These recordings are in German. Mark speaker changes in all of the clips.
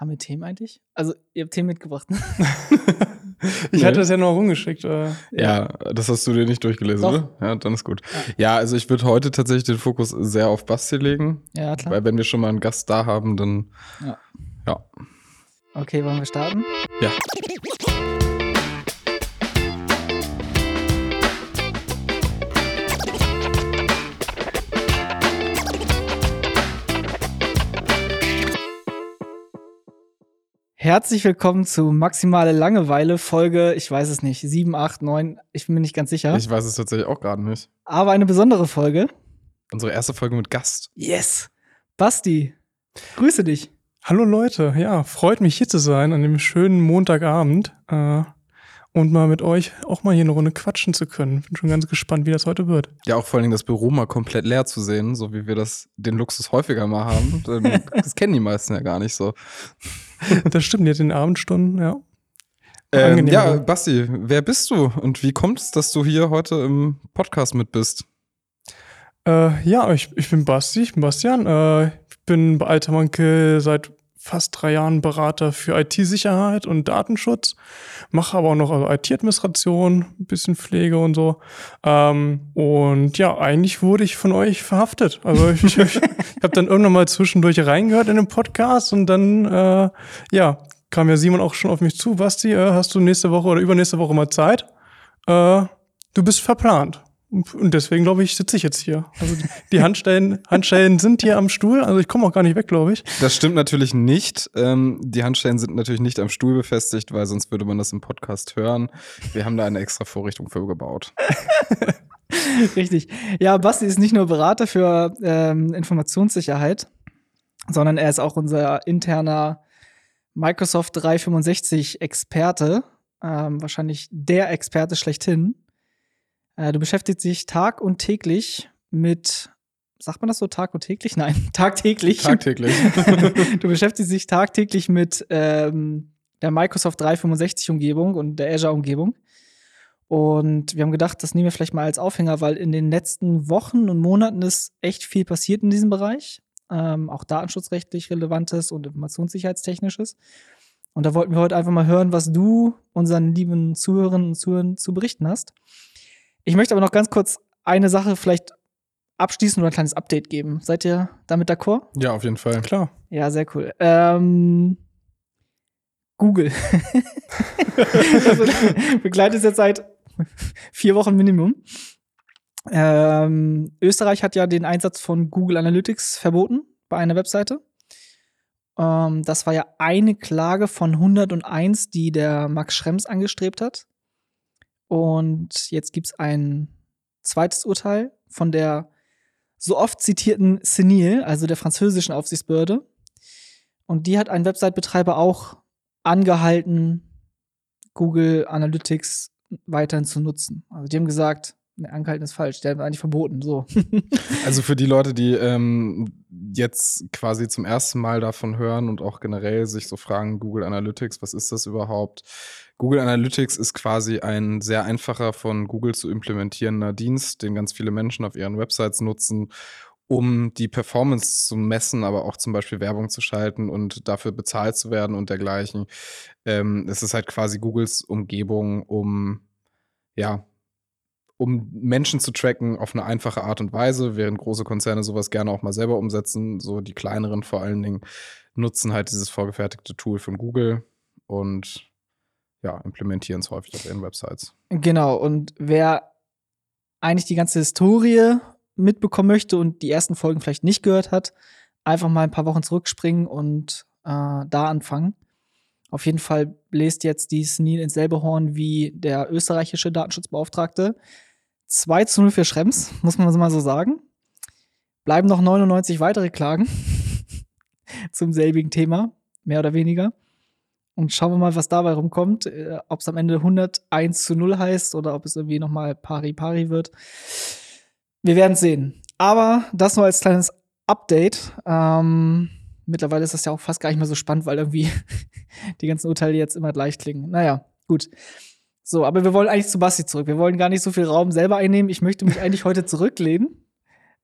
Speaker 1: Haben wir Themen eigentlich? Also, ihr habt Themen mitgebracht, ne?
Speaker 2: ich hatte das ja noch rumgeschickt. Äh.
Speaker 3: Ja, das hast du dir nicht durchgelesen,
Speaker 1: Doch.
Speaker 3: oder? Ja, dann ist gut.
Speaker 1: Ja.
Speaker 3: Ja, also ich würde heute tatsächlich den Fokus sehr auf Basti legen.
Speaker 1: Ja, klar.
Speaker 3: Weil wenn wir schon mal einen Gast da haben, dann
Speaker 1: Ja.
Speaker 3: ja.
Speaker 1: Okay, wollen wir starten?
Speaker 3: Ja.
Speaker 1: Herzlich willkommen zu Maximale Langeweile, Folge, ich weiß es nicht, 7, 8, 9, ich bin mir nicht ganz sicher.
Speaker 3: Ich weiß es tatsächlich auch gerade nicht.
Speaker 1: Aber eine besondere Folge.
Speaker 3: Unsere erste Folge mit Gast.
Speaker 1: Yes! Basti, grüße dich.
Speaker 2: Hallo Leute, ja, freut mich hier zu sein an dem schönen Montagabend äh, und mal mit euch auch mal hier eine Runde quatschen zu können. Bin schon ganz gespannt, wie das heute wird.
Speaker 3: Ja, auch vor allen Dingen das Büro mal komplett leer zu sehen, so wie wir das den Luxus häufiger mal haben. Das kennen die meisten ja gar nicht so.
Speaker 2: Das stimmt jetzt in den Abendstunden, ja.
Speaker 3: Ähm, ja,
Speaker 2: ja.
Speaker 3: Basti, wer bist du und wie kommt es, dass du hier heute im Podcast mit bist?
Speaker 2: Äh, ja, ich, ich bin Basti, ich bin Bastian. Äh, ich bin bei Altermanke seit fast drei Jahren Berater für IT-Sicherheit und Datenschutz. Mache aber auch noch IT-Administration, ein bisschen Pflege und so. Ähm, und ja, eigentlich wurde ich von euch verhaftet. Also ich, ich, ich habe dann irgendwann mal zwischendurch reingehört in den Podcast und dann, äh, ja, kam ja Simon auch schon auf mich zu. Basti, äh, hast du nächste Woche oder übernächste Woche mal Zeit? Äh, du bist verplant. Und deswegen, glaube ich, sitze ich jetzt hier. Also die- Handstellen, Handstellen sind hier am Stuhl, also ich komme auch gar nicht weg, glaube ich.
Speaker 3: Das stimmt natürlich nicht. Ähm, die Handstellen sind natürlich nicht am Stuhl befestigt, weil sonst würde man das im Podcast hören. Wir haben da eine extra Vorrichtung für gebaut.
Speaker 1: Richtig. Ja, Basti ist nicht nur Berater für ähm, Informationssicherheit, sondern er ist auch unser interner Microsoft 365 Experte. Ähm, wahrscheinlich der Experte schlechthin. Äh, du beschäftigst dich Tag und täglich mit, sagt man das so, Tag und täglich? Nein, tagtäglich.
Speaker 3: Tagtäglich.
Speaker 1: du beschäftigst dich tagtäglich mit ähm, der Microsoft 365-Umgebung und der Azure-Umgebung. Und wir haben gedacht, das nehmen wir vielleicht mal als Aufhänger, weil in den letzten Wochen und Monaten ist echt viel passiert in diesem Bereich. Ähm, auch datenschutzrechtlich relevantes und informationssicherheitstechnisches. Und da wollten wir heute einfach mal hören, was du unseren lieben Zuhörerinnen und Zuhörern zu berichten hast. Ich möchte aber noch ganz kurz eine Sache vielleicht abschließen oder ein kleines Update geben. Seid ihr damit d'accord?
Speaker 3: ja, auf jeden Fall.
Speaker 2: Klar.
Speaker 1: Ja, sehr cool. Ähm, Google. also, begleitet es jetzt seit vier Wochen Minimum. Ähm, Österreich hat ja den Einsatz von Google Analytics verboten bei einer Webseite. Ähm, das war ja eine Klage von 101, die der Max Schrems angestrebt hat. Und jetzt gibt es ein zweites Urteil von der so oft zitierten CNIL, also der französischen Aufsichtsbehörde. Und die hat einen Website-Betreiber auch angehalten, Google Analytics weiterhin zu nutzen. Also die haben gesagt, angehalten ist falsch, der hat eigentlich verboten. So.
Speaker 3: Also für die Leute, die ähm, jetzt quasi zum ersten Mal davon hören und auch generell sich so fragen, Google Analytics, was ist das überhaupt? Google Analytics ist quasi ein sehr einfacher von Google zu implementierender Dienst, den ganz viele Menschen auf ihren Websites nutzen, um die Performance zu messen, aber auch zum Beispiel Werbung zu schalten und dafür bezahlt zu werden und dergleichen. Ähm, es ist halt quasi Googles Umgebung, um ja, um Menschen zu tracken auf eine einfache Art und Weise, während große Konzerne sowas gerne auch mal selber umsetzen. So die kleineren vor allen Dingen nutzen halt dieses vorgefertigte Tool von Google und ja, implementieren es häufig auf ihren Websites.
Speaker 1: Genau, und wer eigentlich die ganze Historie mitbekommen möchte und die ersten Folgen vielleicht nicht gehört hat, einfach mal ein paar Wochen zurückspringen und äh, da anfangen. Auf jeden Fall bläst jetzt die SNIL ins selbe Horn wie der österreichische Datenschutzbeauftragte. 2 zu 0 für Schrems, muss man mal so sagen. Bleiben noch 99 weitere Klagen zum selbigen Thema, mehr oder weniger. Und schauen wir mal, was dabei rumkommt. Äh, ob es am Ende 101 zu 0 heißt oder ob es irgendwie nochmal pari-pari wird. Wir werden sehen. Aber das nur als kleines Update. Ähm, mittlerweile ist das ja auch fast gar nicht mehr so spannend, weil irgendwie die ganzen Urteile jetzt immer gleich klingen. Naja, gut. So, aber wir wollen eigentlich zu Basti zurück. Wir wollen gar nicht so viel Raum selber einnehmen. Ich möchte mich eigentlich heute zurücklehnen.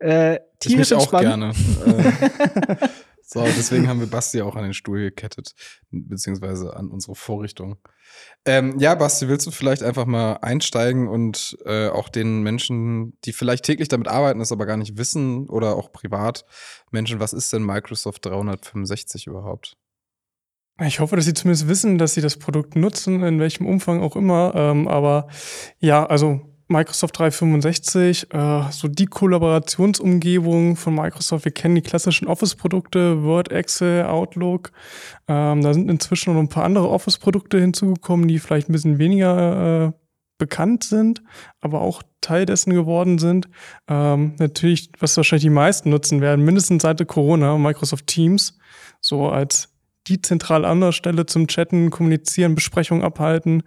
Speaker 1: Äh,
Speaker 3: Ich mich
Speaker 1: tierisch
Speaker 3: auch gerne. So, deswegen haben wir Basti auch an den Stuhl gekettet, beziehungsweise an unsere Vorrichtung. Ähm, ja, Basti, willst du vielleicht einfach mal einsteigen und äh, auch den Menschen, die vielleicht täglich damit arbeiten, es aber gar nicht wissen oder auch privat Menschen, was ist denn Microsoft 365 überhaupt?
Speaker 2: Ich hoffe, dass Sie zumindest wissen, dass Sie das Produkt nutzen, in welchem Umfang auch immer. Ähm, aber ja, also Microsoft 365, äh, so die Kollaborationsumgebung von Microsoft. Wir kennen die klassischen Office-Produkte, Word, Excel, Outlook. Ähm, da sind inzwischen noch ein paar andere Office-Produkte hinzugekommen, die vielleicht ein bisschen weniger äh, bekannt sind, aber auch Teil dessen geworden sind. Ähm, natürlich, was wahrscheinlich die meisten nutzen werden, mindestens seit Corona, Microsoft Teams, so als die zentrale Anlaufstelle zum Chatten, Kommunizieren, Besprechungen abhalten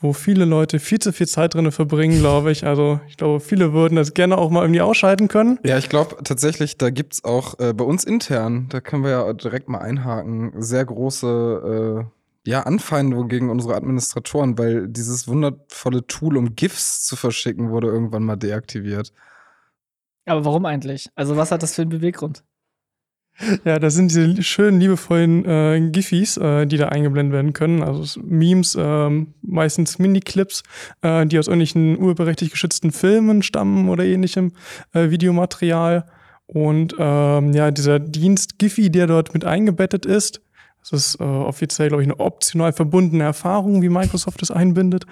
Speaker 2: wo viele Leute viel zu viel Zeit drin verbringen, glaube ich. Also ich glaube, viele würden das gerne auch mal irgendwie ausschalten können.
Speaker 3: Ja, ich glaube tatsächlich, da gibt's auch äh, bei uns intern, da können wir ja direkt mal einhaken, sehr große äh, ja, Anfeindungen gegen unsere Administratoren, weil dieses wundervolle Tool, um GIFs zu verschicken, wurde irgendwann mal deaktiviert.
Speaker 1: Aber warum eigentlich? Also was hat das für einen Beweggrund?
Speaker 2: Ja, das sind diese schönen, liebevollen äh, Giffys, äh, die da eingeblendet werden können. Also Memes, äh, meistens Mini-Clips, äh, die aus irgendwelchen urberechtigt geschützten Filmen stammen oder ähnlichem äh, Videomaterial. Und ähm, ja, dieser Dienst Giphy, der dort mit eingebettet ist, das ist äh, offiziell, glaube ich, eine optional verbundene Erfahrung, wie Microsoft es einbindet.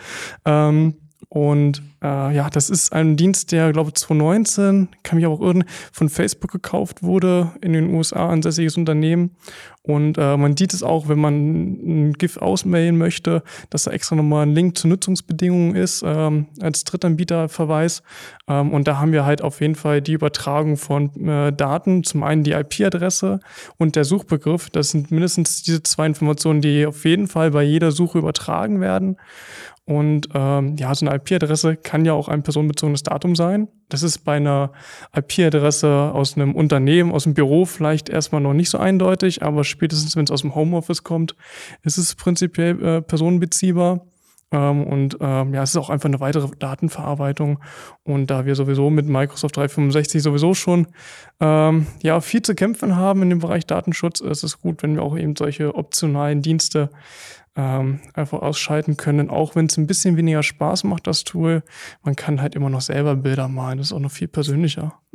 Speaker 2: Ähm, und äh, ja, das ist ein Dienst, der, glaube ich, 2019, kann mich aber auch irren, von Facebook gekauft wurde, in den USA, ansässiges Unternehmen. Und äh, man sieht es auch, wenn man ein GIF ausmailen möchte, dass da extra nochmal ein Link zu Nutzungsbedingungen ist, ähm, als Drittanbieterverweis. Ähm, und da haben wir halt auf jeden Fall die Übertragung von äh, Daten, zum einen die IP-Adresse und der Suchbegriff. Das sind mindestens diese zwei Informationen, die auf jeden Fall bei jeder Suche übertragen werden. Und ähm, ja, so eine IP-Adresse kann ja auch ein personenbezogenes Datum sein. Das ist bei einer IP-Adresse aus einem Unternehmen, aus dem Büro vielleicht erstmal noch nicht so eindeutig, aber spätestens, wenn es aus dem Homeoffice kommt, ist es prinzipiell äh, personenbeziehbar. Ähm, und ähm, ja, es ist auch einfach eine weitere Datenverarbeitung. Und da wir sowieso mit Microsoft 365 sowieso schon ähm, ja, viel zu kämpfen haben in dem Bereich Datenschutz, ist es gut, wenn wir auch eben solche optionalen Dienste ähm, einfach ausschalten können, auch wenn es ein bisschen weniger Spaß macht, das Tool. Man kann halt immer noch selber Bilder malen, das ist auch noch viel persönlicher.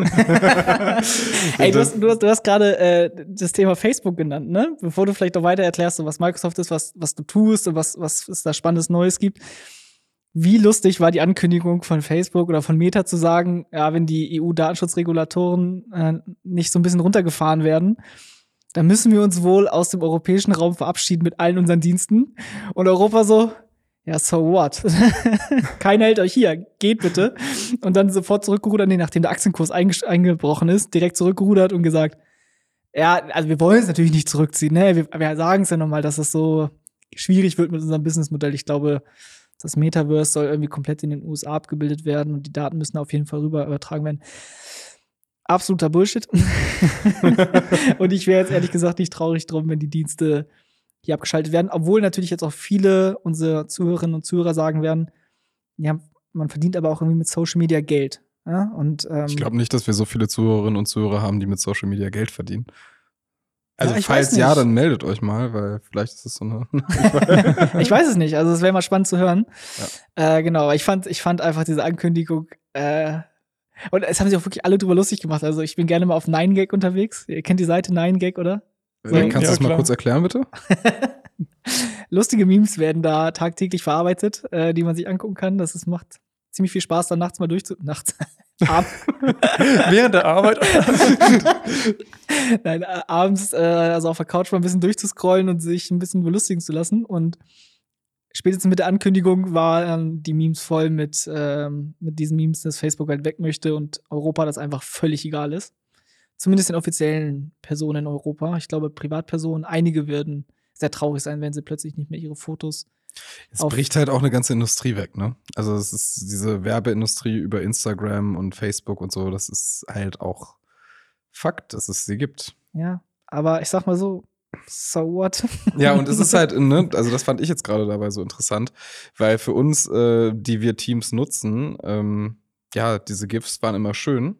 Speaker 1: Ey, du hast, du hast, du hast gerade äh, das Thema Facebook genannt, ne? Bevor du vielleicht noch weiter erklärst, was Microsoft ist, was, was du tust und was, was es da Spannendes Neues gibt. Wie lustig war die Ankündigung von Facebook oder von Meta zu sagen, ja, wenn die EU-Datenschutzregulatoren äh, nicht so ein bisschen runtergefahren werden, dann müssen wir uns wohl aus dem europäischen Raum verabschieden mit allen unseren Diensten. Und Europa so, ja, so what? Keiner hält euch hier, geht bitte. Und dann sofort zurückgerudert, nee, nachdem der Aktienkurs eingebrochen ist, direkt zurückgerudert und gesagt, ja, also wir wollen es natürlich nicht zurückziehen, ne? Wir, wir sagen es ja nochmal, dass es so schwierig wird mit unserem Businessmodell. Ich glaube, das Metaverse soll irgendwie komplett in den USA abgebildet werden und die Daten müssen auf jeden Fall rüber übertragen werden absoluter Bullshit. und ich wäre jetzt ehrlich gesagt nicht traurig drum, wenn die Dienste hier abgeschaltet werden, obwohl natürlich jetzt auch viele unserer Zuhörerinnen und Zuhörer sagen werden, ja, man verdient aber auch irgendwie mit Social Media Geld. Ja? Und, ähm,
Speaker 3: ich glaube nicht, dass wir so viele Zuhörerinnen und Zuhörer haben, die mit Social Media Geld verdienen. Also ja, falls ja, dann meldet euch mal, weil vielleicht ist es so eine.
Speaker 1: ich weiß es nicht. Also es wäre mal spannend zu hören. Ja. Äh, genau. Ich fand, ich fand einfach diese Ankündigung äh, und es haben sich auch wirklich alle drüber lustig gemacht. Also ich bin gerne mal auf 9gag unterwegs. Ihr kennt die Seite 9gag, oder?
Speaker 3: So. Kannst du das mal kurz erklären, bitte?
Speaker 1: Lustige Memes werden da tagtäglich verarbeitet, äh, die man sich angucken kann. Das ist, macht ziemlich viel Spaß, dann nachts mal durchzu... Nachts.
Speaker 2: Während der Arbeit?
Speaker 1: Nein, abends, äh, also auf der Couch mal ein bisschen durchzuscrollen und sich ein bisschen belustigen zu lassen. Und spätestens mit der Ankündigung waren die Memes voll mit, ähm, mit diesen Memes, dass Facebook halt weg möchte und Europa das einfach völlig egal ist. Zumindest den offiziellen Personen in Europa. Ich glaube, Privatpersonen, einige würden sehr traurig sein, wenn sie plötzlich nicht mehr ihre Fotos.
Speaker 3: Es bricht halt auch eine ganze Industrie weg, ne? Also es ist diese Werbeindustrie über Instagram und Facebook und so, das ist halt auch Fakt, dass es sie gibt.
Speaker 1: Ja, aber ich sag mal so, so what?
Speaker 3: Ja, und es ist halt, ne, also das fand ich jetzt gerade dabei so interessant, weil für uns, äh, die wir Teams nutzen, ähm, ja, diese GIFs waren immer schön,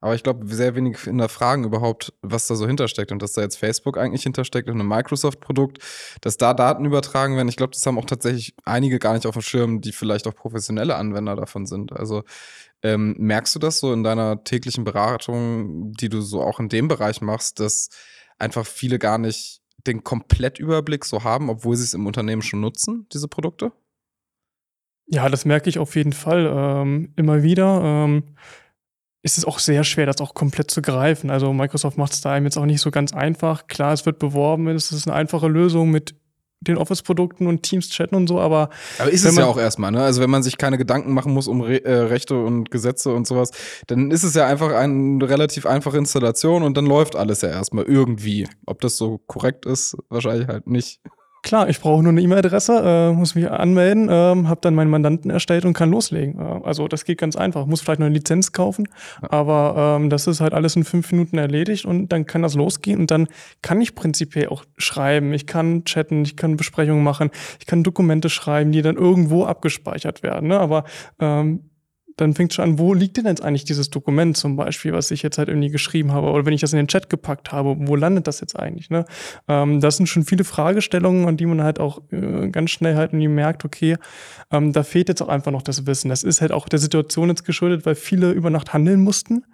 Speaker 3: Aber ich glaube, sehr wenig hinterfragen überhaupt, was da so hintersteckt und dass da jetzt Facebook eigentlich hintersteckt und ein Microsoft-Produkt, dass da Daten übertragen werden. Ich glaube, das haben auch tatsächlich einige gar nicht auf dem Schirm, die vielleicht auch professionelle Anwender davon sind. Also ähm, merkst du das so in deiner täglichen Beratung, die du so auch in dem Bereich machst, dass einfach viele gar nicht den Komplettüberblick so haben, obwohl sie es im Unternehmen schon nutzen, diese Produkte?
Speaker 2: Ja, das merke ich auf jeden Fall ähm, immer wieder. Ähm, ist es auch sehr schwer, das auch komplett zu greifen. Also Microsoft macht es da einem jetzt auch nicht so ganz einfach. Klar, es wird beworben, es ist eine einfache Lösung mit den Office-Produkten und Teams chatten und so, aber.
Speaker 3: Aber ist es ja auch erstmal, ne? Also wenn man sich keine Gedanken machen muss um Re äh, Rechte und Gesetze und sowas, dann ist es ja einfach eine relativ einfache Installation und dann läuft alles ja erstmal irgendwie. Ob das so korrekt ist, wahrscheinlich halt nicht.
Speaker 2: Klar, ich brauche nur eine E-Mail-Adresse, äh, muss mich anmelden, äh, habe dann meinen Mandanten erstellt und kann loslegen. Äh, also das geht ganz einfach. Muss vielleicht noch eine Lizenz kaufen, ja. aber ähm, das ist halt alles in fünf Minuten erledigt und dann kann das losgehen und dann kann ich prinzipiell auch schreiben, ich kann chatten, ich kann Besprechungen machen, ich kann Dokumente schreiben, die dann irgendwo abgespeichert werden. Ne? Aber ähm, dann fängt schon an, wo liegt denn jetzt eigentlich dieses Dokument zum Beispiel, was ich jetzt halt irgendwie geschrieben habe oder wenn ich das in den Chat gepackt habe, wo landet das jetzt eigentlich? Ne? Ähm, das sind schon viele Fragestellungen, an die man halt auch äh, ganz schnell halt irgendwie merkt, okay, ähm, da fehlt jetzt auch einfach noch das Wissen. Das ist halt auch der Situation jetzt geschuldet, weil viele über Nacht handeln mussten.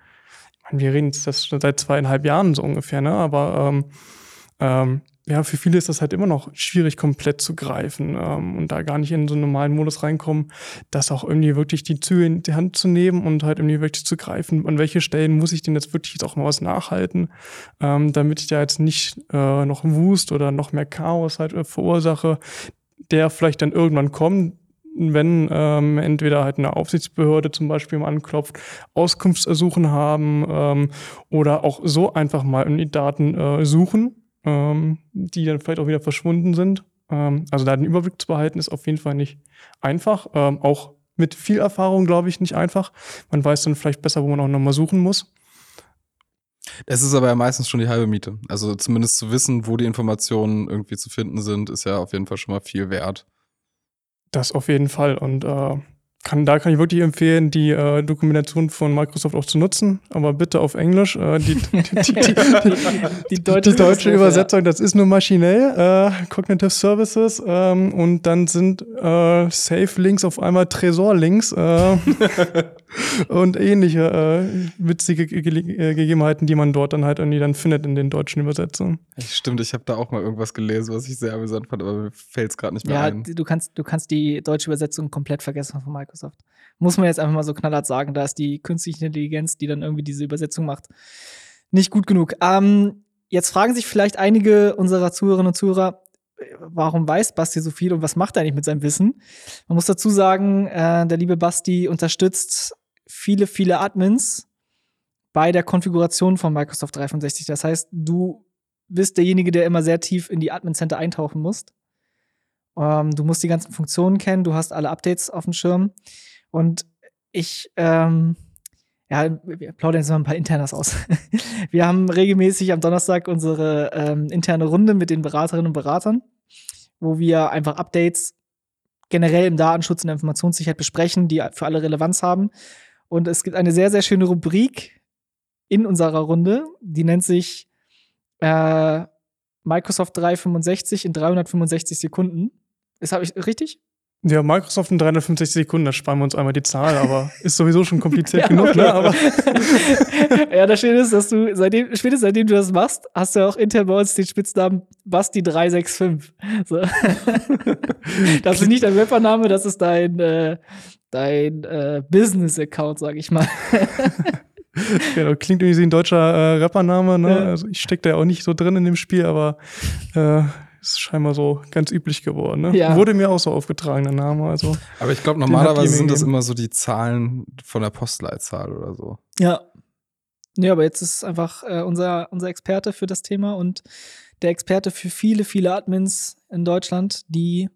Speaker 2: Ich meine, wir reden jetzt das seit zweieinhalb Jahren so ungefähr, ne? aber ähm, ähm, ja, für viele ist das halt immer noch schwierig, komplett zu greifen ähm, und da gar nicht in so einen normalen Modus reinkommen, das auch irgendwie wirklich die Züge in die Hand zu nehmen und halt irgendwie wirklich zu greifen. An welche Stellen muss ich denn jetzt wirklich jetzt auch mal was nachhalten, ähm, damit ich da jetzt nicht äh, noch Wust oder noch mehr Chaos halt äh, verursache, der vielleicht dann irgendwann kommt, wenn ähm, entweder halt eine Aufsichtsbehörde zum Beispiel mal anklopft, Auskunftsersuchen haben ähm, oder auch so einfach mal in die Daten äh, suchen ähm, die dann vielleicht auch wieder verschwunden sind. Ähm, also da den Überblick zu behalten, ist auf jeden Fall nicht einfach. Ähm, auch mit viel Erfahrung, glaube ich, nicht einfach. Man weiß dann vielleicht besser, wo man auch nochmal suchen muss.
Speaker 3: Es ist aber ja meistens schon die halbe Miete. Also zumindest zu wissen, wo die Informationen irgendwie zu finden sind, ist ja auf jeden Fall schon mal viel wert.
Speaker 2: Das auf jeden Fall. Und äh, kann, da kann ich wirklich empfehlen, die äh, Dokumentation von Microsoft auch zu nutzen, aber bitte auf Englisch. Äh, die, die, die, die, deutsche, deutsche Übersetzung, ja. das ist nur maschinell, äh, Cognitive Services ähm, und dann sind äh, Safe-Links auf einmal Tresor-Links äh, und ähnliche äh, witzige Ge Ge Gegebenheiten, die man dort dann halt irgendwie dann findet in den deutschen Übersetzungen.
Speaker 3: Stimmt, ich habe da auch mal irgendwas gelesen, was ich sehr amüsant fand, aber mir fällt es gerade nicht mehr ja, ein.
Speaker 1: Ja, du kannst, du kannst die deutsche Übersetzung komplett vergessen von Microsoft. Muss man jetzt einfach mal so knallhart sagen, da ist die künstliche Intelligenz, die dann irgendwie diese Übersetzung macht, nicht gut genug. Ähm, jetzt fragen sich vielleicht einige unserer Zuhörerinnen und Zuhörer, warum weiß Basti so viel und was macht er eigentlich mit seinem Wissen? Man muss dazu sagen, äh, der liebe Basti unterstützt viele, viele Admins bei der Konfiguration von Microsoft 365. Das heißt, du bist derjenige, der immer sehr tief in die Admin Center eintauchen muss. Ähm, du musst die ganzen Funktionen kennen, du hast alle Updates auf dem Schirm. Und ich, ähm, ja, wir plaudern jetzt mal ein paar Internas aus. wir haben regelmäßig am Donnerstag unsere ähm, interne Runde mit den Beraterinnen und Beratern, wo wir einfach Updates generell im Datenschutz und Informationssicherheit besprechen, die für alle Relevanz haben. Und es gibt eine sehr, sehr schöne Rubrik in unserer Runde, die nennt sich äh, Microsoft 365 in 365 Sekunden. Das habe ich richtig?
Speaker 2: Ja, Microsoft in 350 Sekunden, da sparen wir uns einmal die Zahl, aber ist sowieso schon kompliziert ja, genug, ne? Aber
Speaker 1: ja, das Schöne ist, dass du seitdem, spätestens seitdem du das machst, hast du ja auch intern bei uns den Spitznamen Basti365. So. das ist nicht dein Webbername, das ist dein, äh, dein äh, Business-Account, sag ich mal.
Speaker 2: genau, klingt irgendwie wie ein deutscher äh, Rappername, ne? Ja. Also ich stecke da ja auch nicht so drin in dem Spiel, aber äh, ist scheinbar so ganz üblich geworden. Ne? Ja. Wurde mir auch so aufgetragen, der Name. Also,
Speaker 3: Aber ich glaube, normalerweise sind das immer so die Zahlen von der Postleitzahl oder so.
Speaker 1: Ja. Ja, aber jetzt ist einfach äh, unser, unser Experte für das Thema und der Experte für viele, viele Admins in Deutschland, die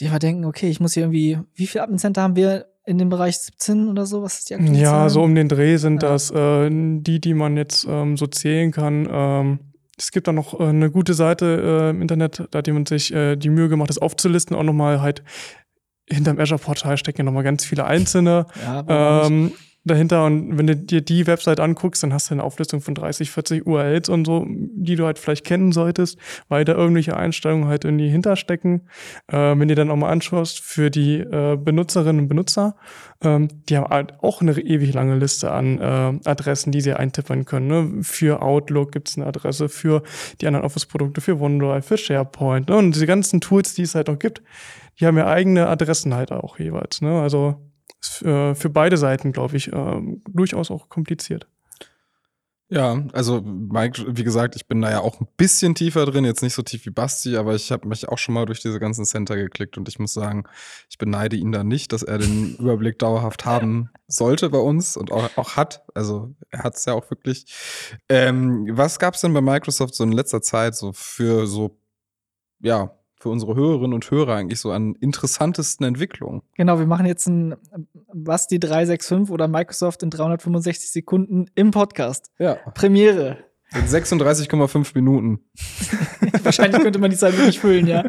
Speaker 1: sich immer denken, okay, ich muss hier irgendwie, wie viele Admin-Center haben wir in dem Bereich 17 oder so? Was ist die
Speaker 2: Ja, so um den Dreh sind ja. das äh, die, die man jetzt ähm, so zählen kann. Ähm, es gibt da noch äh, eine gute Seite äh, im Internet, da hat jemand sich äh, die Mühe gemacht, das aufzulisten, auch nochmal halt hinterm Azure-Portal stecken ja nochmal ganz viele einzelne. Ja, ähm, dahinter. Und wenn du dir die Website anguckst, dann hast du eine Auflistung von 30, 40 URLs und so, die du halt vielleicht kennen solltest, weil da irgendwelche Einstellungen halt irgendwie hinterstecken. Äh, wenn du dann auch mal anschaust für die äh, Benutzerinnen und Benutzer, ähm, die haben halt auch eine ewig lange Liste an äh, Adressen, die sie eintippern können. Ne? Für Outlook gibt es eine Adresse, für die anderen Office-Produkte, für OneDrive, für SharePoint ne? und diese ganzen Tools, die es halt auch gibt, die haben ja eigene Adressen halt auch jeweils. Ne? Also ist äh, für beide Seiten, glaube ich, äh, durchaus auch kompliziert.
Speaker 3: Ja, also Mike, wie gesagt, ich bin da ja auch ein bisschen tiefer drin, jetzt nicht so tief wie Basti, aber ich habe mich auch schon mal durch diese ganzen Center geklickt und ich muss sagen, ich beneide ihn da nicht, dass er den Überblick dauerhaft haben sollte bei uns und auch, auch hat. Also er hat es ja auch wirklich. Ähm, was gab es denn bei Microsoft so in letzter Zeit so für so, ja, für unsere Hörerinnen und Hörer eigentlich so an interessantesten Entwicklungen?
Speaker 1: Genau, wir machen jetzt ein Basti 365 oder Microsoft in 365 Sekunden im Podcast.
Speaker 3: Ja.
Speaker 1: Premiere.
Speaker 3: In 36,5 Minuten.
Speaker 1: Wahrscheinlich könnte man die Zeit wirklich füllen, ja.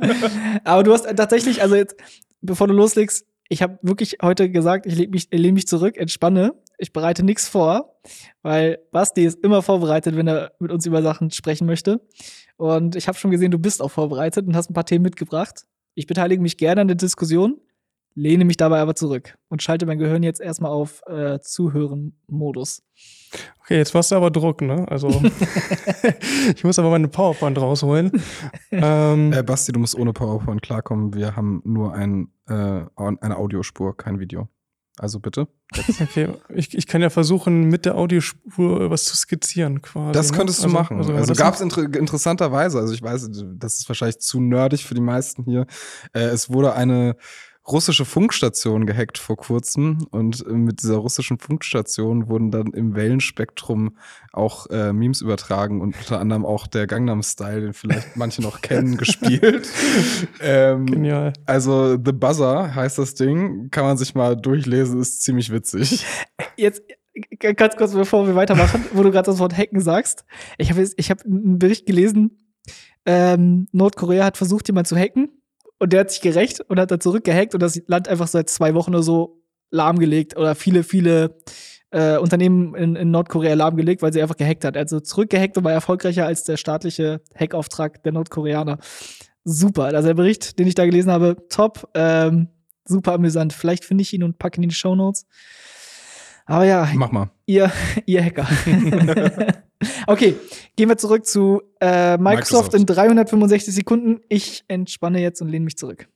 Speaker 1: Aber du hast tatsächlich, also jetzt, bevor du loslegst, ich habe wirklich heute gesagt, ich lehne mich, lehn mich zurück, entspanne. Ich bereite nichts vor, weil Basti ist immer vorbereitet, wenn er mit uns über Sachen sprechen möchte. Und ich habe schon gesehen, du bist auch vorbereitet und hast ein paar Themen mitgebracht. Ich beteilige mich gerne an der Diskussion, lehne mich dabei aber zurück und schalte mein Gehirn jetzt erstmal auf äh, Zuhören-Modus.
Speaker 2: Okay, jetzt machst du aber Druck, ne? Also ich muss aber meine PowerPoint rausholen.
Speaker 3: ähm, äh, Basti, du musst ohne PowerPoint klarkommen. Wir haben nur ein, äh, eine Audiospur, kein Video. Also bitte.
Speaker 2: Okay, ich, ich kann ja versuchen, mit der Audiospur was zu skizzieren quasi.
Speaker 3: Das ne? könntest ne? du also, machen. Also, also gab es inter interessanterweise, also ich weiß, das ist wahrscheinlich zu nerdig für die meisten hier. Äh, es wurde eine russische Funkstation gehackt vor kurzem und äh, mit dieser russischen Funkstation wurden dann im Wellenspektrum auch äh, Memes übertragen und unter anderem auch der Gangnam Style, den vielleicht manche noch kennen, gespielt.
Speaker 2: ähm, Genial.
Speaker 3: Also The Buzzer heißt das Ding, kann man sich mal durchlesen, ist ziemlich witzig.
Speaker 1: Jetzt ganz kurz, bevor wir weitermachen, wo du gerade das Wort Hacken sagst. Ich habe ich hab einen Bericht gelesen, ähm, Nordkorea hat versucht, jemanden zu hacken und der hat sich gerecht und hat dann zurückgehackt und das Land einfach seit zwei Wochen oder so lahmgelegt oder viele, viele äh, Unternehmen in, in, Nordkorea lahmgelegt, weil sie einfach gehackt hat. Also zurückgehackt und war erfolgreicher als der staatliche Hackauftrag der Nordkoreaner. Super. Also der Bericht, den ich da gelesen habe, top. Ähm, super amüsant. Vielleicht finde ich ihn und packe ihn in die Show Notes. Aber ja,
Speaker 3: mach mal.
Speaker 1: Ihr, ihr Hacker. okay, gehen wir zurück zu äh, Microsoft, Microsoft, in 365 Sekunden. Ich entspanne jetzt und lehne mich zurück.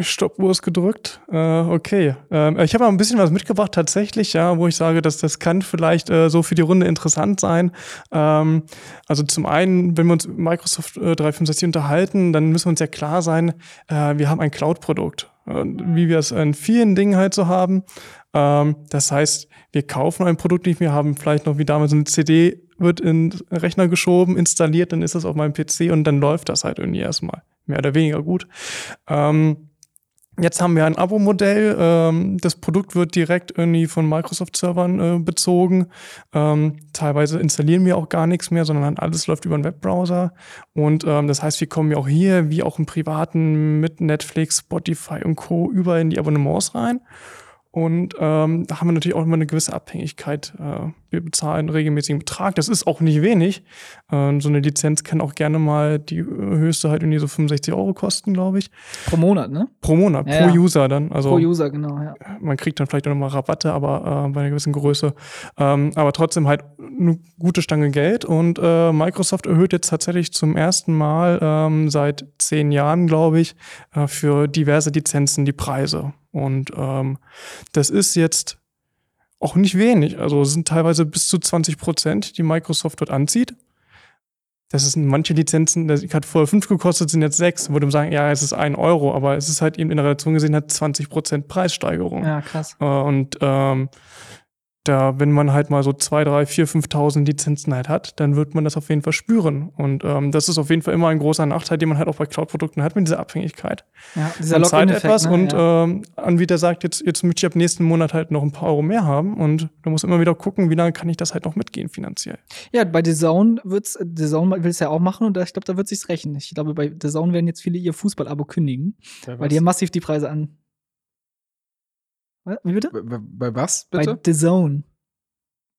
Speaker 2: Stoppuhr ist gedrückt. Äh, okay. Ähm, ich habe mal ein bisschen was mitgebracht, tatsächlich, ja, wo ich sage, dass das kann vielleicht äh, so für die Runde interessant sein. Ähm, also zum einen, wenn wir uns Microsoft äh, 365 unterhalten, dann müssen wir uns ja klar sein, äh, wir haben ein Cloud-Produkt. wie wir es in vielen Dingen halt so haben. Ähm, das heißt, wir kaufen ein Produkt nicht, wir haben vielleicht noch wie damals eine CD, wird in Rechner geschoben, installiert, dann ist das auf meinem PC und dann läuft das halt irgendwie erstmal. Mehr oder weniger gut. Ähm, Jetzt haben wir ein Abo-Modell. Ähm, das Produkt wird direkt irgendwie von Microsoft-Servern äh, bezogen. Ähm, teilweise installieren wir auch gar nichts mehr, sondern alles läuft über einen Webbrowser. Und ähm, das heißt, wir kommen ja auch hier, wie auch im Privaten, mit Netflix, Spotify und Co. überall in die Abonnements rein. Und ähm, da haben wir natürlich auch immer eine gewisse Abhängigkeit. Äh, wir bezahlen einen regelmäßigen Betrag. Das ist auch nicht wenig. Ähm, so eine Lizenz kann auch gerne mal die höchste halt irgendwie so 65 Euro kosten, glaube ich.
Speaker 1: Pro Monat, ne?
Speaker 2: Pro Monat, ja, pro ja. User dann. Also,
Speaker 1: pro User, genau, ja.
Speaker 2: Man kriegt dann vielleicht auch nochmal Rabatte, aber äh, bei einer gewissen Größe. Ähm, aber trotzdem halt eine gute Stange Geld. Und äh, Microsoft erhöht jetzt tatsächlich zum ersten Mal ähm, seit zehn Jahren, glaube ich, äh, für diverse Lizenzen die Preise. Und ähm, das ist jetzt auch nicht wenig. Also es sind teilweise bis zu 20 Prozent, die Microsoft dort anzieht. Das ist manche Lizenzen, das hat vorher fünf gekostet, sind jetzt sechs. Würde man sagen, ja, es ist ein Euro, aber es ist halt eben in der Relation gesehen, hat 20 Prozent Preissteigerung.
Speaker 1: Ja, krass.
Speaker 2: Äh, und ähm, da, wenn man halt mal so zwei, drei, vier, 5.000 Lizenzen halt hat, dann wird man das auf jeden Fall spüren. Und ähm, das ist auf jeden Fall immer ein großer Nachteil, den man halt auch bei Cloud-Produkten hat mit dieser Abhängigkeit.
Speaker 1: Ja, dieser
Speaker 2: man zahlt etwas ne? und ja. ähm, Anbieter sagt, jetzt, jetzt möchte ich ab nächsten Monat halt noch ein paar Euro mehr haben und du musst immer wieder gucken, wie lange kann ich das halt noch mitgehen finanziell.
Speaker 1: Ja, bei The Zone wird's, The Zone will es ja auch machen und ich glaube, da wird sich's rächen. Ich glaube, bei The Zone werden jetzt viele ihr Fußball-Abo kündigen, ja, weil die ja massiv die Preise an Wie bitte?
Speaker 3: Bei, bei- was bitte?
Speaker 1: Bei The Zone.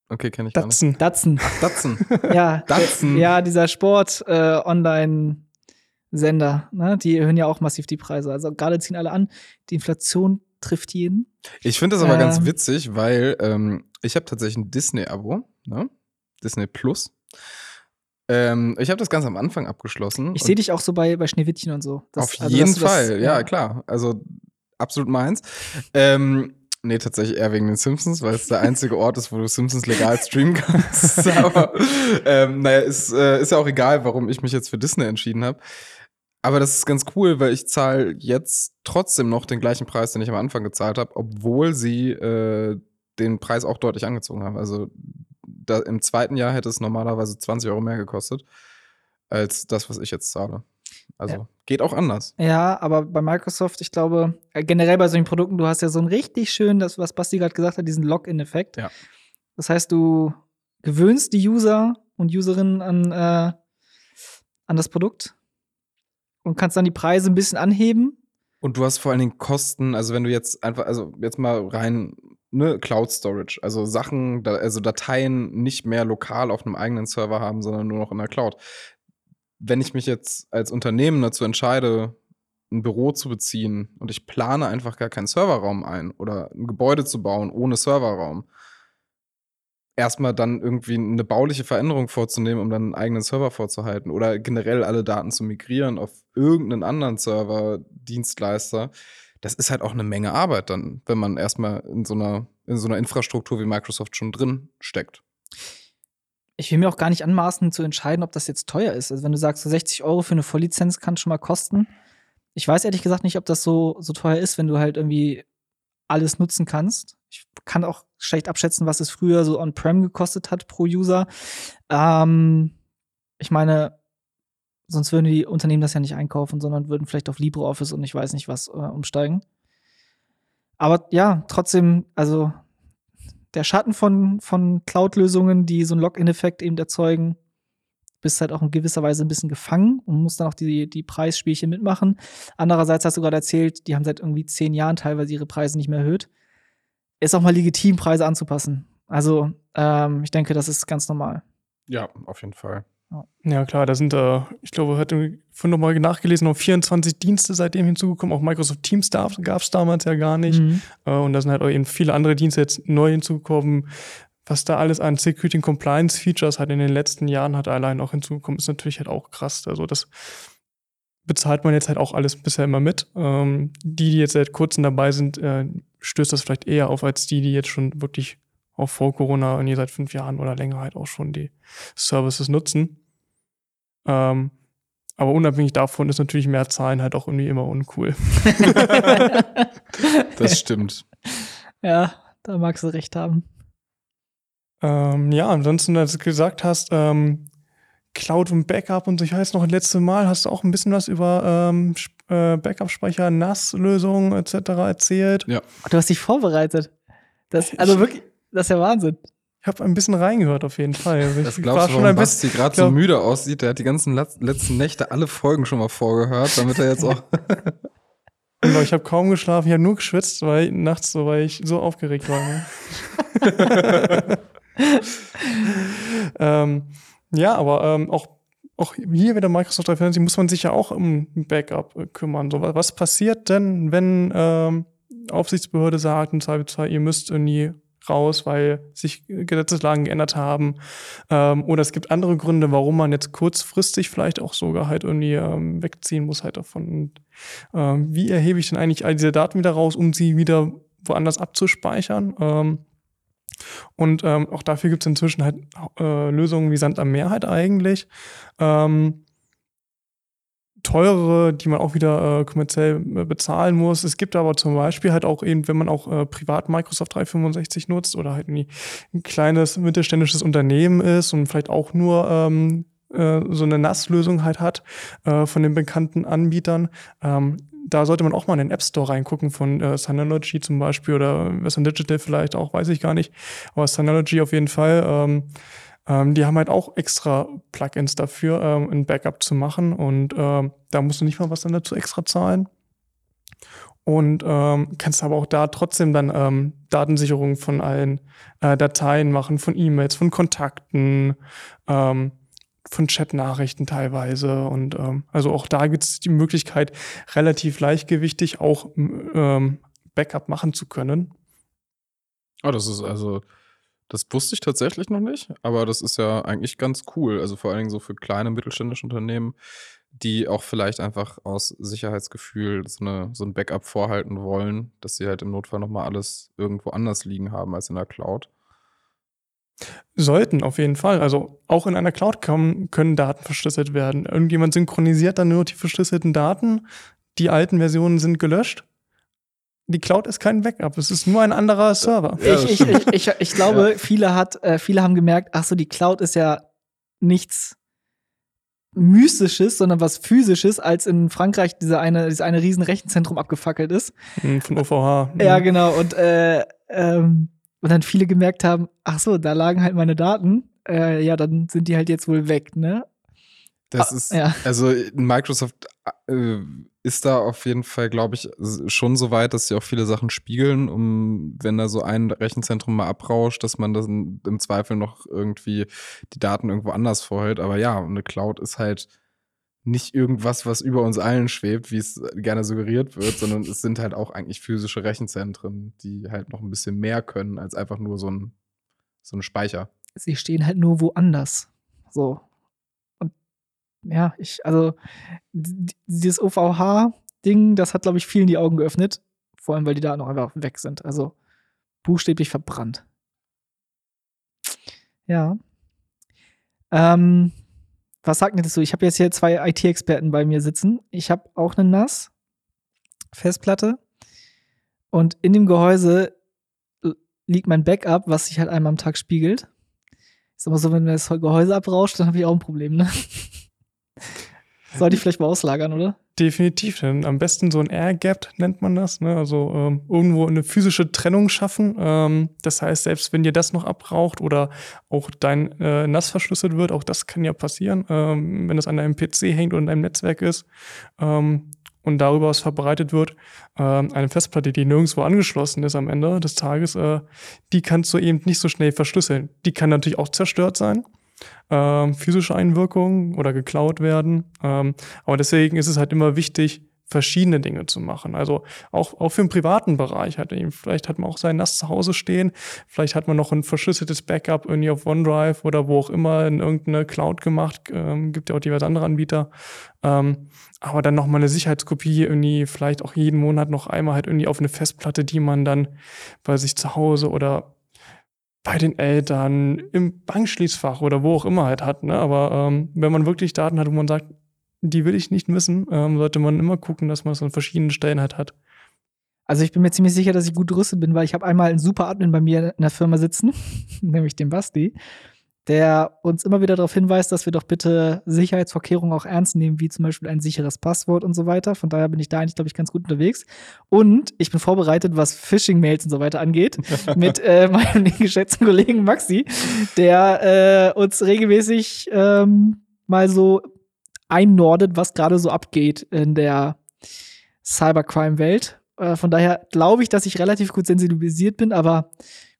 Speaker 3: okay, kenne ich gar nicht.
Speaker 2: Datsun.
Speaker 1: Datsun.
Speaker 3: Datsun.
Speaker 1: ja,
Speaker 3: Datsun.
Speaker 1: der- ja, dieser Sport-Online-Sender, ne? die erhöhen ja auch massiv die Preise. Also gerade ziehen alle an. Die Inflation trifft jeden.
Speaker 3: Ich finde das aber ganz
Speaker 1: Ähm.
Speaker 3: witzig, weil ähm, ich habe tatsächlich ein Disney-Abo, ne? Disney Plus. Ähm, ich habe das ganz am Anfang abgeschlossen.
Speaker 1: Ich sehe dich auch so bei, bei Schneewittchen und so. Das-
Speaker 3: Auf
Speaker 1: also,
Speaker 3: jeden
Speaker 1: das-
Speaker 3: Fall, ja, klar. Also absolut meins. Ähm, nee, tatsächlich eher wegen den Simpsons, weil es der einzige Ort ist, wo du Simpsons legal streamen kannst. Aber ähm, naja, ist, äh, ist ja auch egal, warum ich mich jetzt für Disney entschieden habe. Aber das ist ganz cool, weil ich zahle jetzt trotzdem noch den gleichen Preis, den ich am Anfang gezahlt habe, obwohl sie äh, den Preis auch deutlich angezogen haben. Also da, im zweiten Jahr hätte es normalerweise 20 Euro mehr gekostet als das, was ich jetzt zahle. Also
Speaker 1: Ja.
Speaker 3: geht auch anders.
Speaker 1: Ja, aber bei Microsoft, ich glaube, äh, generell bei solchen Produkten, du hast ja so einen richtig schön, das, was Basti gerade gesagt hat, diesen Login-Effekt.
Speaker 3: Ja.
Speaker 1: Das heißt, du gewöhnst die User und Userinnen an, äh, an das Produkt und kannst dann die Preise ein bisschen anheben.
Speaker 3: Und du hast vor allen Dingen Kosten, also wenn du jetzt einfach, also jetzt mal rein, ne, Cloud Storage, also Sachen, also Dateien nicht mehr lokal auf einem eigenen Server haben, sondern nur noch in der Cloud. Wenn ich mich jetzt als Unternehmen dazu entscheide, ein Büro zu beziehen und ich plane einfach gar keinen Serverraum ein oder ein Gebäude zu bauen ohne Serverraum, erstmal dann irgendwie eine bauliche Veränderung vorzunehmen, um dann einen eigenen Server vorzuhalten oder generell alle Daten zu migrieren auf irgendeinen anderen Server, Dienstleister, das ist halt auch eine Menge Arbeit dann, wenn man erstmal in so einer, in so einer Infrastruktur wie Microsoft schon drin steckt.
Speaker 1: Ich will mir auch gar nicht anmaßen zu entscheiden, ob das jetzt teuer ist. Also wenn du sagst, so 60 Euro für eine Volllizenz kann schon mal kosten. Ich weiß ehrlich gesagt nicht, ob das so, so teuer ist, wenn du halt irgendwie alles nutzen kannst. Ich kann auch schlecht abschätzen, was es früher so on-prem gekostet hat pro User. Ähm, ich meine, sonst würden die Unternehmen das ja nicht einkaufen, sondern würden vielleicht auf LibreOffice und ich weiß nicht was äh, umsteigen. Aber ja, trotzdem, also der Schatten von, von Cloud-Lösungen, die so einen Login-Effekt eben erzeugen, bist halt auch in gewisser Weise ein bisschen gefangen und musst dann auch die, die Preisspielchen mitmachen. Andererseits hast du gerade erzählt, die haben seit irgendwie zehn Jahren teilweise ihre Preise nicht mehr erhöht. Ist auch mal legitim, Preise anzupassen. Also, ähm, ich denke, das ist ganz normal.
Speaker 3: Ja, auf jeden Fall.
Speaker 2: Ja, klar, da sind, äh, ich glaube, hatte vorhin nochmal nachgelesen, noch 24 Dienste seitdem hinzugekommen. Auch Microsoft Teams gab es damals ja gar nicht.
Speaker 1: Mhm.
Speaker 2: Äh, und da sind halt auch eben viele andere Dienste jetzt neu hinzugekommen. Was da alles an Security und Compliance Features halt in den letzten Jahren hat allein auch hinzugekommen, ist natürlich halt auch krass. Also das bezahlt man jetzt halt auch alles bisher immer mit. Ähm, die, die jetzt seit kurzem dabei sind, äh, stößt das vielleicht eher auf, als die, die jetzt schon wirklich auch vor Corona und hier seit fünf Jahren oder länger halt auch schon die Services nutzen. Ähm, aber unabhängig davon ist natürlich mehr Zahlen halt auch irgendwie immer uncool.
Speaker 3: Das stimmt.
Speaker 1: ja, da magst du recht haben.
Speaker 2: Ähm, ja, ansonsten, als du gesagt hast, ähm, Cloud und Backup und so, ich weiß noch, das letzte Mal hast du auch ein bisschen was über ähm, äh, Backup-Speicher, NAS-Lösungen etc. erzählt.
Speaker 3: Ja.
Speaker 1: Du hast dich vorbereitet. Das, also wirklich, das ist ja Wahnsinn.
Speaker 2: Ich habe ein bisschen reingehört auf jeden Fall. Also
Speaker 3: Das
Speaker 2: ich
Speaker 3: glaubst du, warum
Speaker 2: ein
Speaker 3: Basti gerade so
Speaker 2: glaub-
Speaker 3: müde aussieht? Der hat die ganzen letzten Nächte alle Folgen schon mal vorgehört, damit er jetzt auch.
Speaker 2: Genau, ich habe kaum geschlafen, ich habe nur geschwitzt, weil nachts so, weil ich so aufgeregt war. Ne? ähm, ja, aber ähm, auch, auch hier wieder Microsoft 365 muss man sich ja auch um ein Backup äh, kümmern. So, wa- was passiert denn, wenn ähm, Aufsichtsbehörde sagt, im Zweifelsfall, ihr müsst irgendwie raus, weil sich Gesetzeslagen geändert haben. Ähm, oder es gibt andere Gründe, warum man jetzt kurzfristig vielleicht auch sogar halt irgendwie ähm, wegziehen muss halt davon. Und, ähm, wie erhebe ich denn eigentlich all diese Daten wieder raus, um sie wieder woanders abzuspeichern? Ähm, und ähm, auch dafür gibt es inzwischen halt äh, Lösungen wie Sand am Meer halt eigentlich. Ähm, teurere, die man auch wieder äh, kommerziell äh, bezahlen muss. Es gibt aber zum Beispiel halt auch eben, wenn man auch äh, privat Microsoft 365 nutzt oder halt ein kleines mittelständisches Unternehmen ist und vielleicht auch nur ähm, äh, so eine NAS-Lösung halt hat äh, von den bekannten Anbietern. Ähm, da sollte man auch mal in den App Store reingucken von äh, Synology zum Beispiel oder Western Digital vielleicht auch, weiß ich gar nicht. Aber Synology auf jeden Fall. Ähm, ähm, die haben halt auch extra Plugins dafür, ähm, ein Backup zu machen und ähm, da musst du nicht mal was dann dazu extra zahlen. und ähm, kannst aber auch da trotzdem dann ähm, Datensicherung von allen äh, Dateien machen, von E-Mails, von Kontakten, ähm, von Chatnachrichten teilweise. Und also auch da gibt es die Möglichkeit, relativ leichtgewichtig auch Backup machen zu können.
Speaker 3: Oh, das ist also, das wusste ich tatsächlich noch nicht, aber das ist ja eigentlich ganz cool. Also vor allen Dingen so für kleine mittelständische Unternehmen, die auch vielleicht einfach aus Sicherheitsgefühl so, eine, so ein Backup vorhalten wollen, dass sie halt im Notfall nochmal alles irgendwo anders liegen haben als in der Cloud.
Speaker 2: Sollten auf jeden Fall. Also auch in einer Cloud kommen, können Daten verschlüsselt werden. Irgendjemand synchronisiert dann nur die verschlüsselten Daten. Die alten Versionen sind gelöscht. Die Cloud ist kein Backup, es ist nur ein anderer Server.
Speaker 1: Ja, ich, ich, ich, ich, ich glaube, ja. viele, hat, äh, viele haben gemerkt, ach so, die Cloud ist ja nichts Mystisches, sondern was Physisches, als in Frankreich diese eine, dieses eine riesen Rechenzentrum abgefackelt ist.
Speaker 2: Hm, von OVH.
Speaker 1: Ja, hm. genau. Und, äh, ähm, und dann viele gemerkt haben, ach so, da lagen halt meine Daten. Äh, ja, dann sind die halt jetzt wohl weg, ne?
Speaker 3: Das ah, ist, ja. also Microsoft äh, ist da auf jeden Fall, glaube ich, schon so weit, dass sie auch viele Sachen spiegeln, um, wenn da so ein Rechenzentrum mal abrauscht, dass man dann im Zweifel noch irgendwie die Daten irgendwo anders vorhält. Aber ja, eine Cloud ist halt nicht irgendwas, was über uns allen schwebt, wie es gerne suggeriert wird, sondern es sind halt auch eigentlich physische Rechenzentren, die halt noch ein bisschen mehr können als einfach nur so ein, so ein Speicher.
Speaker 1: Sie stehen halt nur woanders. So, ja, ich, also dieses OVH-Ding, das hat, glaube ich, vielen die Augen geöffnet. Vor allem, weil die da noch einfach weg sind. Also buchstäblich verbrannt. Ja. Ähm, was sagt mir das so? Ich habe jetzt hier zwei IT-Experten bei mir sitzen. Ich habe auch eine NAS, Festplatte. Und in dem Gehäuse liegt mein Backup, was sich halt einmal am Tag spiegelt. Ist aber so, wenn das Gehäuse abrauscht, dann habe ich auch ein Problem, ne? Sollte ich vielleicht mal auslagern, oder?
Speaker 2: Definitiv, denn am besten so ein Air-Gap nennt man das. Ne? Also ähm, irgendwo eine physische Trennung schaffen. Ähm, das heißt, selbst wenn dir das noch abraucht oder auch dein äh, NAS verschlüsselt wird, auch das kann ja passieren, ähm, wenn das an deinem PC hängt oder in deinem Netzwerk ist ähm, und darüber was verbreitet wird. Ähm, eine Festplatte, die nirgendwo angeschlossen ist am Ende des Tages, äh, die kannst du eben nicht so schnell verschlüsseln. Die kann natürlich auch zerstört sein ähm, physische Einwirkungen oder geklaut werden. Ähm, aber deswegen ist es halt immer wichtig, verschiedene Dinge zu machen. Also auch, auch für den privaten Bereich. Halt vielleicht hat man auch sein NAS zu Hause stehen, vielleicht hat man noch ein verschlüsseltes Backup irgendwie auf OneDrive oder wo auch immer in irgendeine Cloud gemacht. Ähm, gibt ja auch diverse andere Anbieter. Ähm, aber dann noch mal eine Sicherheitskopie irgendwie vielleicht auch jeden Monat noch einmal halt irgendwie auf eine Festplatte, die man dann bei sich zu Hause oder bei den Eltern, im Bankschließfach oder wo auch immer halt hat. Ne? Aber ähm, wenn man wirklich Daten hat, wo man sagt, die will ich nicht missen, ähm, sollte man immer gucken, dass man es an verschiedenen Stellen halt hat.
Speaker 1: Also ich bin mir ziemlich sicher, dass ich gut gerüstet bin, weil ich habe einmal einen super Admin bei mir in der Firma sitzen, nämlich den Basti der uns immer wieder darauf hinweist, dass wir doch bitte Sicherheitsvorkehrungen auch ernst nehmen, wie zum Beispiel ein sicheres Passwort und so weiter. Von daher bin ich da eigentlich, glaube ich, ganz gut unterwegs. Und ich bin vorbereitet, was Phishing-Mails und so weiter angeht, mit äh, meinem geschätzten Kollegen Maxi, der äh, uns regelmäßig ähm, mal so einnordet, was gerade so abgeht in der Cybercrime-Welt. Äh, von daher glaube ich, dass ich relativ gut sensibilisiert bin, aber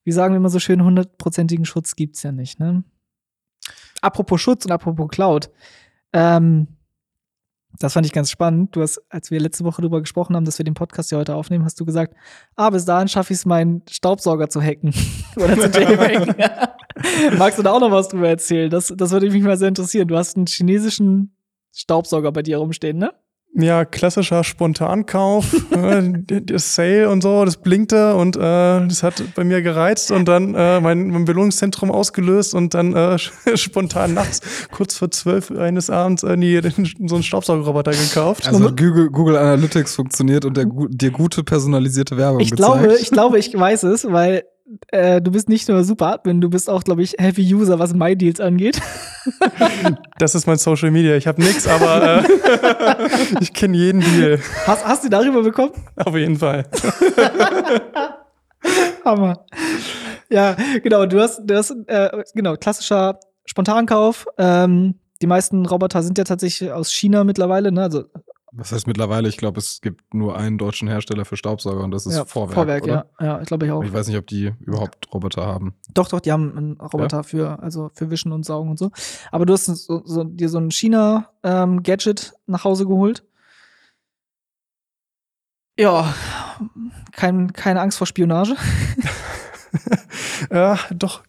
Speaker 1: wie sagen wir immer so schön, hundertprozentigen Schutz gibt es ja nicht, ne? Apropos Schutz und apropos Cloud. Ähm, das fand ich ganz spannend. Du hast, als wir letzte Woche darüber gesprochen haben, dass wir den Podcast ja heute aufnehmen, hast du gesagt, ah, bis dahin schaffe ich es, meinen Staubsauger zu hacken. Oder zu hacken. Magst du da auch noch was drüber erzählen? Das, das würde mich mal sehr interessieren. Du hast einen chinesischen Staubsauger bei dir rumstehen, ne?
Speaker 2: Ja, klassischer Spontankauf, ne, das Sale und so, das blinkte und äh, das hat bei mir gereizt und dann äh, mein, mein Belohnungszentrum ausgelöst und dann äh, spontan nachts kurz vor zwölf eines Abends äh, die, so einen Staubsaugerroboter gekauft.
Speaker 3: Also Google, Google Analytics funktioniert und der, dir gute personalisierte Werbung
Speaker 1: ich gezeigt. Glaube, ich glaube, ich weiß es, weil äh, du bist nicht nur super Admin, du bist auch, glaube ich, Heavy User, was MyDeals angeht.
Speaker 2: Das ist mein Social Media. Ich habe nichts, aber äh, ich kenne jeden Deal.
Speaker 1: Hast, hast du darüber bekommen?
Speaker 2: Auf jeden Fall.
Speaker 1: Hammer. Ja, genau. Du hast, du hast äh, genau klassischer Spontankauf. Ähm, die meisten Roboter sind ja tatsächlich aus China mittlerweile, ne? also
Speaker 3: Was heißt mittlerweile? Ich glaube, es gibt nur einen deutschen Hersteller für Staubsauger und das ist
Speaker 1: ja,
Speaker 3: Vorwerk.
Speaker 1: Vorwerk,
Speaker 3: oder?
Speaker 1: ja. Ja, ich glaube ich auch.
Speaker 3: Ich weiß nicht, ob die überhaupt Roboter haben.
Speaker 1: Doch, doch, die haben einen Roboter für, also für Wischen und Saugen und so. Aber du hast so, so, dir so ein China-Gadget nach Hause geholt. Ja, kein, keine Angst vor Spionage.
Speaker 2: ja, doch,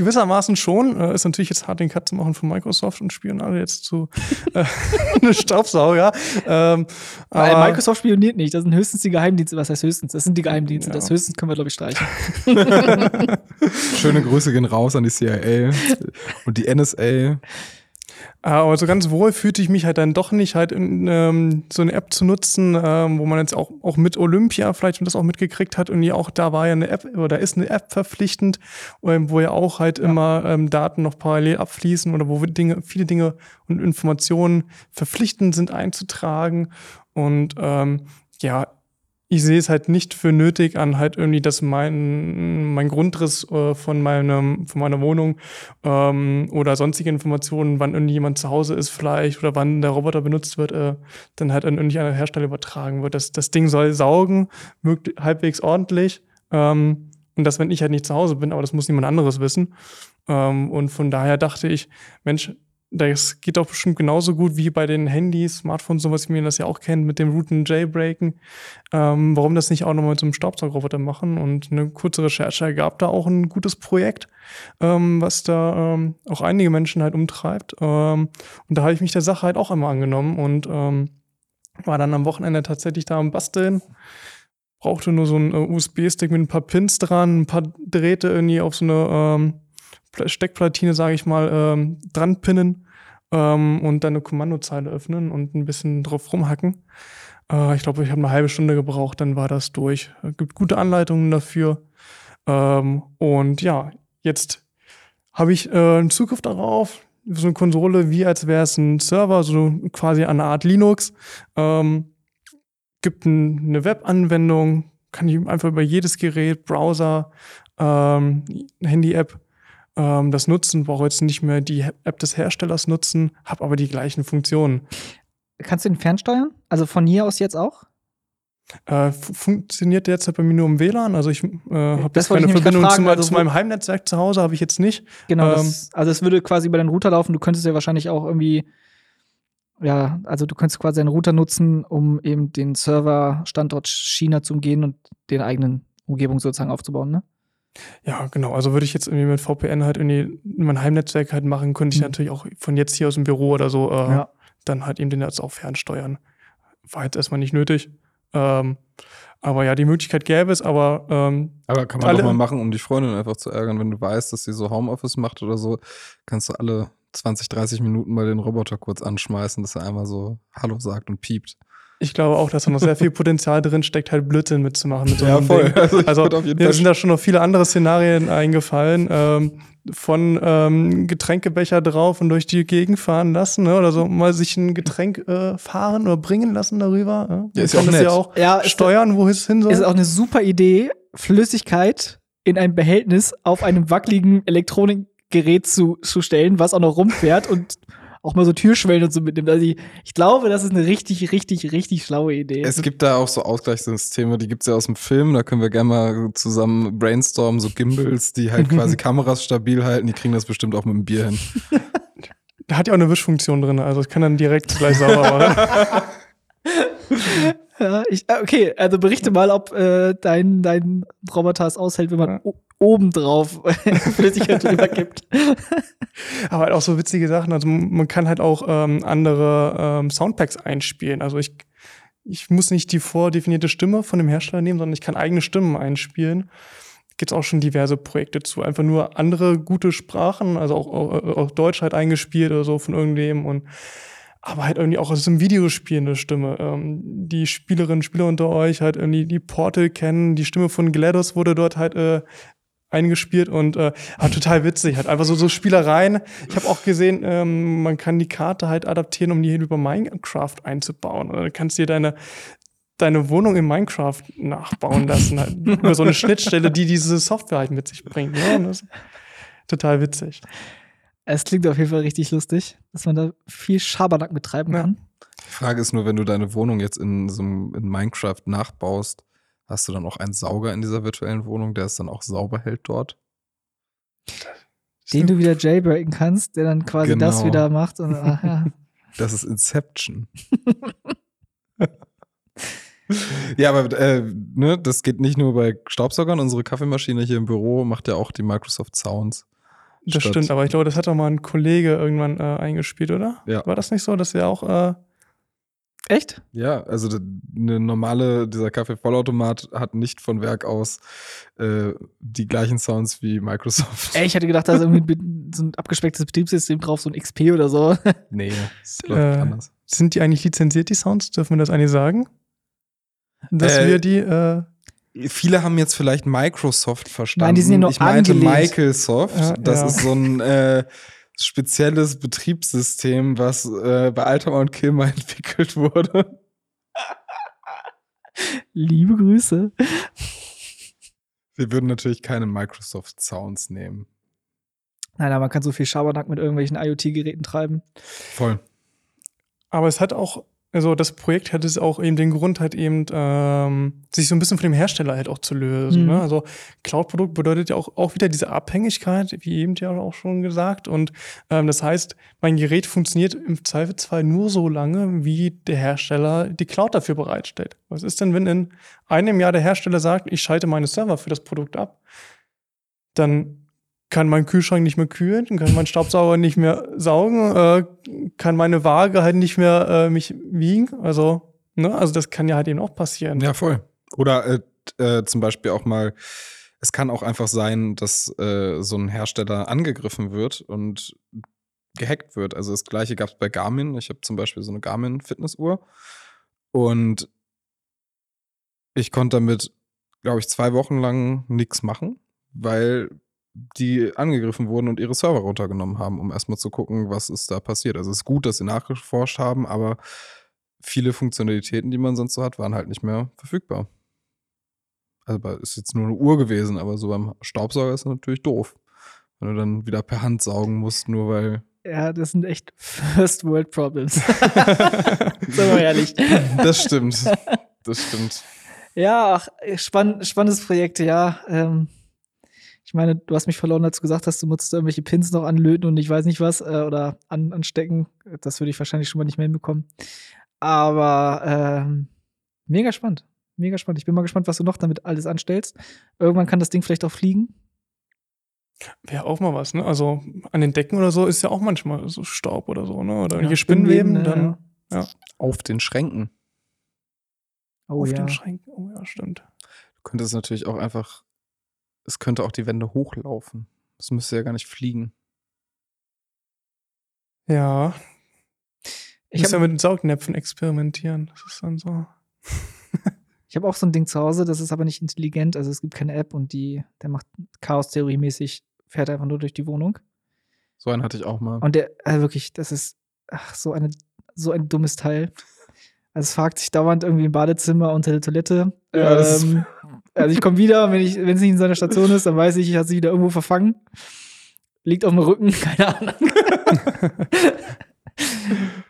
Speaker 2: gewissermaßen schon. Äh, ist natürlich jetzt hart, den Cut zu machen von Microsoft und Spionage jetzt zu äh, eine Staubsauger. Ähm,
Speaker 1: Weil
Speaker 2: aber-
Speaker 1: Microsoft spioniert nicht. Das sind höchstens die Geheimdienste. Was heißt höchstens? Das sind die Geheimdienste.
Speaker 2: Ja.
Speaker 1: Das höchstens können wir, glaube ich, streichen.
Speaker 3: Schöne Grüße gehen raus an die CIA und die NSA.
Speaker 2: Aber so ganz wohl fühlte ich mich halt dann doch nicht, halt in, ähm, so eine App zu nutzen, ähm, wo man jetzt auch, auch mit Olympia vielleicht das auch mitgekriegt hat und ja auch da war ja eine App oder ist eine App verpflichtend, ähm, wo ja auch halt immer ähm, Daten noch parallel abfließen oder wo Dinge, viele Dinge und Informationen verpflichtend sind einzutragen. Und ähm, ja, ich sehe es halt nicht für nötig an, halt irgendwie, dass mein, mein Grundriss äh, von, meinem, von meiner Wohnung ähm, oder sonstige Informationen, wann irgendjemand zu Hause ist vielleicht oder wann der Roboter benutzt wird, äh, dann halt an irgendeinen Hersteller übertragen wird. Das, das Ding soll saugen, wirkt halbwegs ordentlich. Ähm, und das, wenn ich halt nicht zu Hause bin, aber das muss niemand anderes wissen. Ähm, und von daher dachte ich, Mensch, das geht doch bestimmt genauso gut wie bei den Handys, Smartphones, sowas, wie man das ja auch kennt, mit dem Root und Jailbreaken. Ähm, warum das nicht auch nochmal mit so einem Staubsaugerroboter machen? Und eine kurze Recherche ergab da auch ein gutes Projekt, ähm, was da ähm, auch einige Menschen halt umtreibt. Ähm, und da habe ich mich der Sache halt auch einmal angenommen und ähm, war dann am Wochenende tatsächlich da am Basteln. Brauchte nur so einen äh, USB-Stick mit ein paar Pins dran, ein paar Drähte irgendwie auf so eine ähm, Steckplatine, sage ich mal, ähm, dran pinnen ähm, und dann eine Kommandozeile öffnen und ein bisschen drauf rumhacken. Äh, ich glaube, ich habe eine halbe Stunde gebraucht, dann war das durch. Es gibt gute Anleitungen dafür. Ähm, und ja, jetzt habe ich äh, einen Zugriff darauf. So eine Konsole, wie als wäre es ein Server, so quasi eine Art Linux. Ähm, gibt ein, eine Webanwendung, kann ich einfach über jedes Gerät, Browser, ähm, Handy-App ähm, das nutzen, brauche jetzt nicht mehr die App des Herstellers nutzen, habe aber die gleichen Funktionen.
Speaker 1: Kannst du den fernsteuern? Also von hier aus jetzt auch?
Speaker 2: Äh, fu- funktioniert derzeit bei mir nur im WLAN, also ich äh, habe
Speaker 1: Das
Speaker 2: jetzt keine Verbindung zu,
Speaker 1: fragen,
Speaker 2: mein-
Speaker 1: also
Speaker 2: zu meinem Heimnetzwerk zu Hause, habe ich jetzt nicht.
Speaker 1: Genau.
Speaker 2: Ähm,
Speaker 1: das, also es würde quasi über den Router laufen. Du könntest ja wahrscheinlich auch irgendwie, ja, also du könntest quasi einen Router nutzen, um eben den Server-Standort China zu umgehen und den eigenen Umgebung sozusagen aufzubauen, ne?
Speaker 2: Ja, genau. Also würde ich jetzt irgendwie mit VPN halt irgendwie mein Heimnetzwerk halt machen, könnte ich
Speaker 1: Mhm.
Speaker 2: natürlich auch von jetzt hier aus dem Büro oder so äh,
Speaker 1: Ja.
Speaker 2: dann halt eben den Netz auch fernsteuern. War jetzt erstmal nicht nötig. Ähm, aber ja, die Möglichkeit gäbe es, aber ähm,
Speaker 3: Aber kann man
Speaker 2: Alle-
Speaker 3: doch mal machen, um die Freundin einfach zu ärgern. Wenn du weißt, dass sie so Homeoffice macht oder so, kannst du alle 20, 30 Minuten mal den Roboter kurz anschmeißen, dass er einmal so Hallo sagt und piept.
Speaker 2: Ich glaube auch, dass da noch sehr viel Potenzial drin steckt, halt Blödsinn mitzumachen. Mit so einem Ding.
Speaker 3: Also,
Speaker 2: Also
Speaker 3: würd auf jeden
Speaker 2: mir
Speaker 3: Fall
Speaker 2: sind da schon noch viele andere Szenarien eingefallen. Ähm, von ähm, Getränkebecher drauf und durch die Gegend fahren lassen, ne? oder so mal sich ein Getränk äh, fahren oder bringen lassen darüber. Ja? Man
Speaker 3: Ja, ist ja
Speaker 2: kann
Speaker 3: auch nett.
Speaker 2: ja auch
Speaker 1: Ja, ist,
Speaker 2: steuern, wo es hin soll.
Speaker 1: ist auch eine super Idee, Flüssigkeit in ein Behältnis auf einem wackeligen Elektronikgerät zu, zu stellen, was auch noch rumfährt und auch mal so Türschwellen und so mitnimmt. Also ich, ich glaube, das ist eine richtig, richtig, richtig schlaue Idee.
Speaker 3: Es gibt da auch so Ausgleichssysteme, die gibt's ja aus dem Film, da können wir gerne mal zusammen brainstormen, so Gimbals, die halt quasi Kameras stabil halten, die kriegen das bestimmt auch mit dem Bier hin.
Speaker 2: Da hat ja auch eine Wischfunktion drin, also ich kann dann direkt gleich sauber machen.
Speaker 1: Ja, ich, äh, okay, also berichte mal, ob äh, dein, dein Roboter es aushält, wenn man
Speaker 2: Ja.
Speaker 1: obendrauf Flüssigkeit drüber gibt.
Speaker 2: Aber halt auch so witzige Sachen. Also man kann halt auch ähm, andere ähm, Soundpacks einspielen. Also ich, ich muss nicht die vordefinierte Stimme von dem Hersteller nehmen, sondern ich kann eigene Stimmen einspielen. Gibt es auch schon diverse Projekte zu. Einfach nur andere gute Sprachen, also auch, auch, auch Deutsch halt eingespielt oder so von irgendwem und aber halt irgendwie auch aus einem Videospiel eine Stimme. Ähm, die Spielerinnen und Spieler unter euch halt irgendwie die Portal kennen. Die Stimme von GLaDOS wurde dort halt äh, eingespielt und äh, war total witzig. Halt einfach so, so Spielereien. Ich habe auch gesehen, ähm, man kann die Karte halt adaptieren, um die über Minecraft einzubauen. Oder du kannst dir deine deine Wohnung in Minecraft nachbauen lassen. Halt, über so eine Schnittstelle, die diese Software halt mit sich bringt. Ja, ist total witzig.
Speaker 1: Es klingt auf jeden Fall richtig lustig, dass man da viel Schabernack betreiben
Speaker 2: Ja.
Speaker 1: kann.
Speaker 3: Die Frage ist nur, wenn du deine Wohnung jetzt in so einem, in Minecraft nachbaust, hast du dann auch einen Sauger in dieser virtuellen Wohnung, der es dann auch sauber hält dort?
Speaker 1: Den du wieder jailbreaken kannst, der dann quasi das
Speaker 3: Genau.
Speaker 1: wieder macht. Und, ach, ja.
Speaker 3: Das ist Inception. ja, aber äh, ne, das geht nicht nur bei Staubsaugern. Unsere Kaffeemaschine hier im Büro macht ja auch die Microsoft Sounds.
Speaker 2: Das
Speaker 3: Statt-
Speaker 2: stimmt, aber ich glaube, das hat doch mal ein Kollege irgendwann äh, eingespielt, oder?
Speaker 3: Ja.
Speaker 2: War das nicht so, dass er auch. Äh,
Speaker 1: Echt?
Speaker 3: Ja, also eine normale, dieser Kaffee-Vollautomat hat nicht von Werk aus äh, die gleichen Sounds wie Microsoft.
Speaker 1: Ey, ich hatte gedacht, da ist irgendwie so ein abgespecktes Betriebssystem drauf, so ein XP oder so.
Speaker 3: Nee, das läuft
Speaker 2: Äh,
Speaker 3: anders.
Speaker 2: sind die eigentlich lizenziert, die Sounds? Dürfen wir das eigentlich sagen? Dass
Speaker 3: Äh,
Speaker 2: wir die.
Speaker 3: Viele haben jetzt vielleicht Microsoft verstanden.
Speaker 1: Nein, die sind ja nur
Speaker 3: Ich meinte
Speaker 1: angelehnt.
Speaker 3: Microsoft.
Speaker 2: Ja,
Speaker 3: das
Speaker 2: ja.
Speaker 3: ist so ein äh, spezielles Betriebssystem, was äh, bei Altamar und Kilmer entwickelt wurde.
Speaker 1: Liebe Grüße.
Speaker 3: Wir würden natürlich keine Microsoft Sounds nehmen.
Speaker 1: Nein, aber man kann so viel Schabernack mit irgendwelchen IoT-Geräten treiben.
Speaker 3: Voll.
Speaker 2: aber es hat auch. Also das Projekt hat es auch eben den Grund, halt eben ähm, sich so ein bisschen von dem Hersteller halt auch zu lösen.
Speaker 1: Mhm.
Speaker 2: Ne? Also Cloud-Produkt bedeutet ja auch, auch wieder diese Abhängigkeit, wie eben ja auch schon gesagt. Und ähm, das heißt, mein Gerät funktioniert im Zweifelsfall nur so lange, wie der Hersteller die Cloud dafür bereitstellt. Was ist denn, wenn in einem Jahr der Hersteller sagt, ich schalte meine Server für das Produkt ab? Dann kann mein Kühlschrank nicht mehr kühlen, kann mein Staubsauger nicht mehr saugen, äh, kann meine Waage halt nicht mehr äh, mich wiegen. Also, ne, also das kann ja halt eben auch passieren.
Speaker 3: Ja, voll. Oder äh, äh, zum Beispiel auch mal, es kann auch einfach sein, dass äh, so ein Hersteller angegriffen wird und gehackt wird. Also das gleiche gab es bei Garmin. Ich habe zum Beispiel so eine Garmin-Fitnessuhr und ich konnte damit, glaube ich, zwei Wochen lang nichts machen, weil die angegriffen wurden und ihre Server runtergenommen haben, um erstmal zu gucken, was ist da passiert. Also es ist gut, dass sie nachgeforscht haben, aber viele Funktionalitäten, die man sonst so hat, waren halt nicht mehr verfügbar. Also ist jetzt nur eine Uhr gewesen, aber so beim Staubsauger ist natürlich doof. Wenn du dann wieder per Hand saugen musst, nur weil.
Speaker 1: Ja, das sind echt First World Problems. Sagen wir ehrlich.
Speaker 3: Das stimmt. Das stimmt.
Speaker 1: Ja, ach, spann spannendes Projekt, ja. Ähm, ich meine, du hast mich verloren, als du gesagt hast, du musst irgendwelche Pins noch anlöten und ich weiß nicht was äh, oder an, anstecken. Das würde ich wahrscheinlich schon mal nicht mehr hinbekommen. Aber ähm, mega spannend. Mega spannend. Ich bin mal gespannt, was du noch damit alles anstellst. Irgendwann kann das Ding vielleicht auch fliegen.
Speaker 2: Wäre auch mal was, ne? Also an den Decken oder so ist ja auch manchmal so Staub oder so, ne? Oder irgendwelche
Speaker 1: Ja,
Speaker 2: Spinnweben,
Speaker 1: Spinnweben,
Speaker 2: dann
Speaker 1: ne,
Speaker 3: Auf den Schränken.
Speaker 1: Oh
Speaker 2: auf
Speaker 1: ja.
Speaker 2: den Schränken. Oh ja, stimmt.
Speaker 3: Du könntest natürlich auch einfach. Es könnte auch die Wände hochlaufen. Das müsste ja gar nicht fliegen.
Speaker 2: Ja.
Speaker 1: Ich
Speaker 2: muss ja
Speaker 1: habe
Speaker 2: mit Saugnäpfen experimentieren. Das ist dann so.
Speaker 1: ich hab auch so ein Ding zu Hause, das ist aber nicht intelligent. Also es gibt keine App und die, der macht Chaos-Theorie-mäßig, fährt einfach nur durch die Wohnung.
Speaker 3: So einen hatte ich auch mal.
Speaker 1: Und der, äh, wirklich, das ist ach, so, eine, so ein dummes Teil. Also es fragt sich dauernd irgendwie im Badezimmer unter der Toilette.
Speaker 3: Ja,
Speaker 1: ähm, also ich komme wieder, wenn es nicht in seiner Station ist, dann weiß ich, ich hat sich wieder irgendwo verfangen. Liegt auf dem Rücken, keine Ahnung.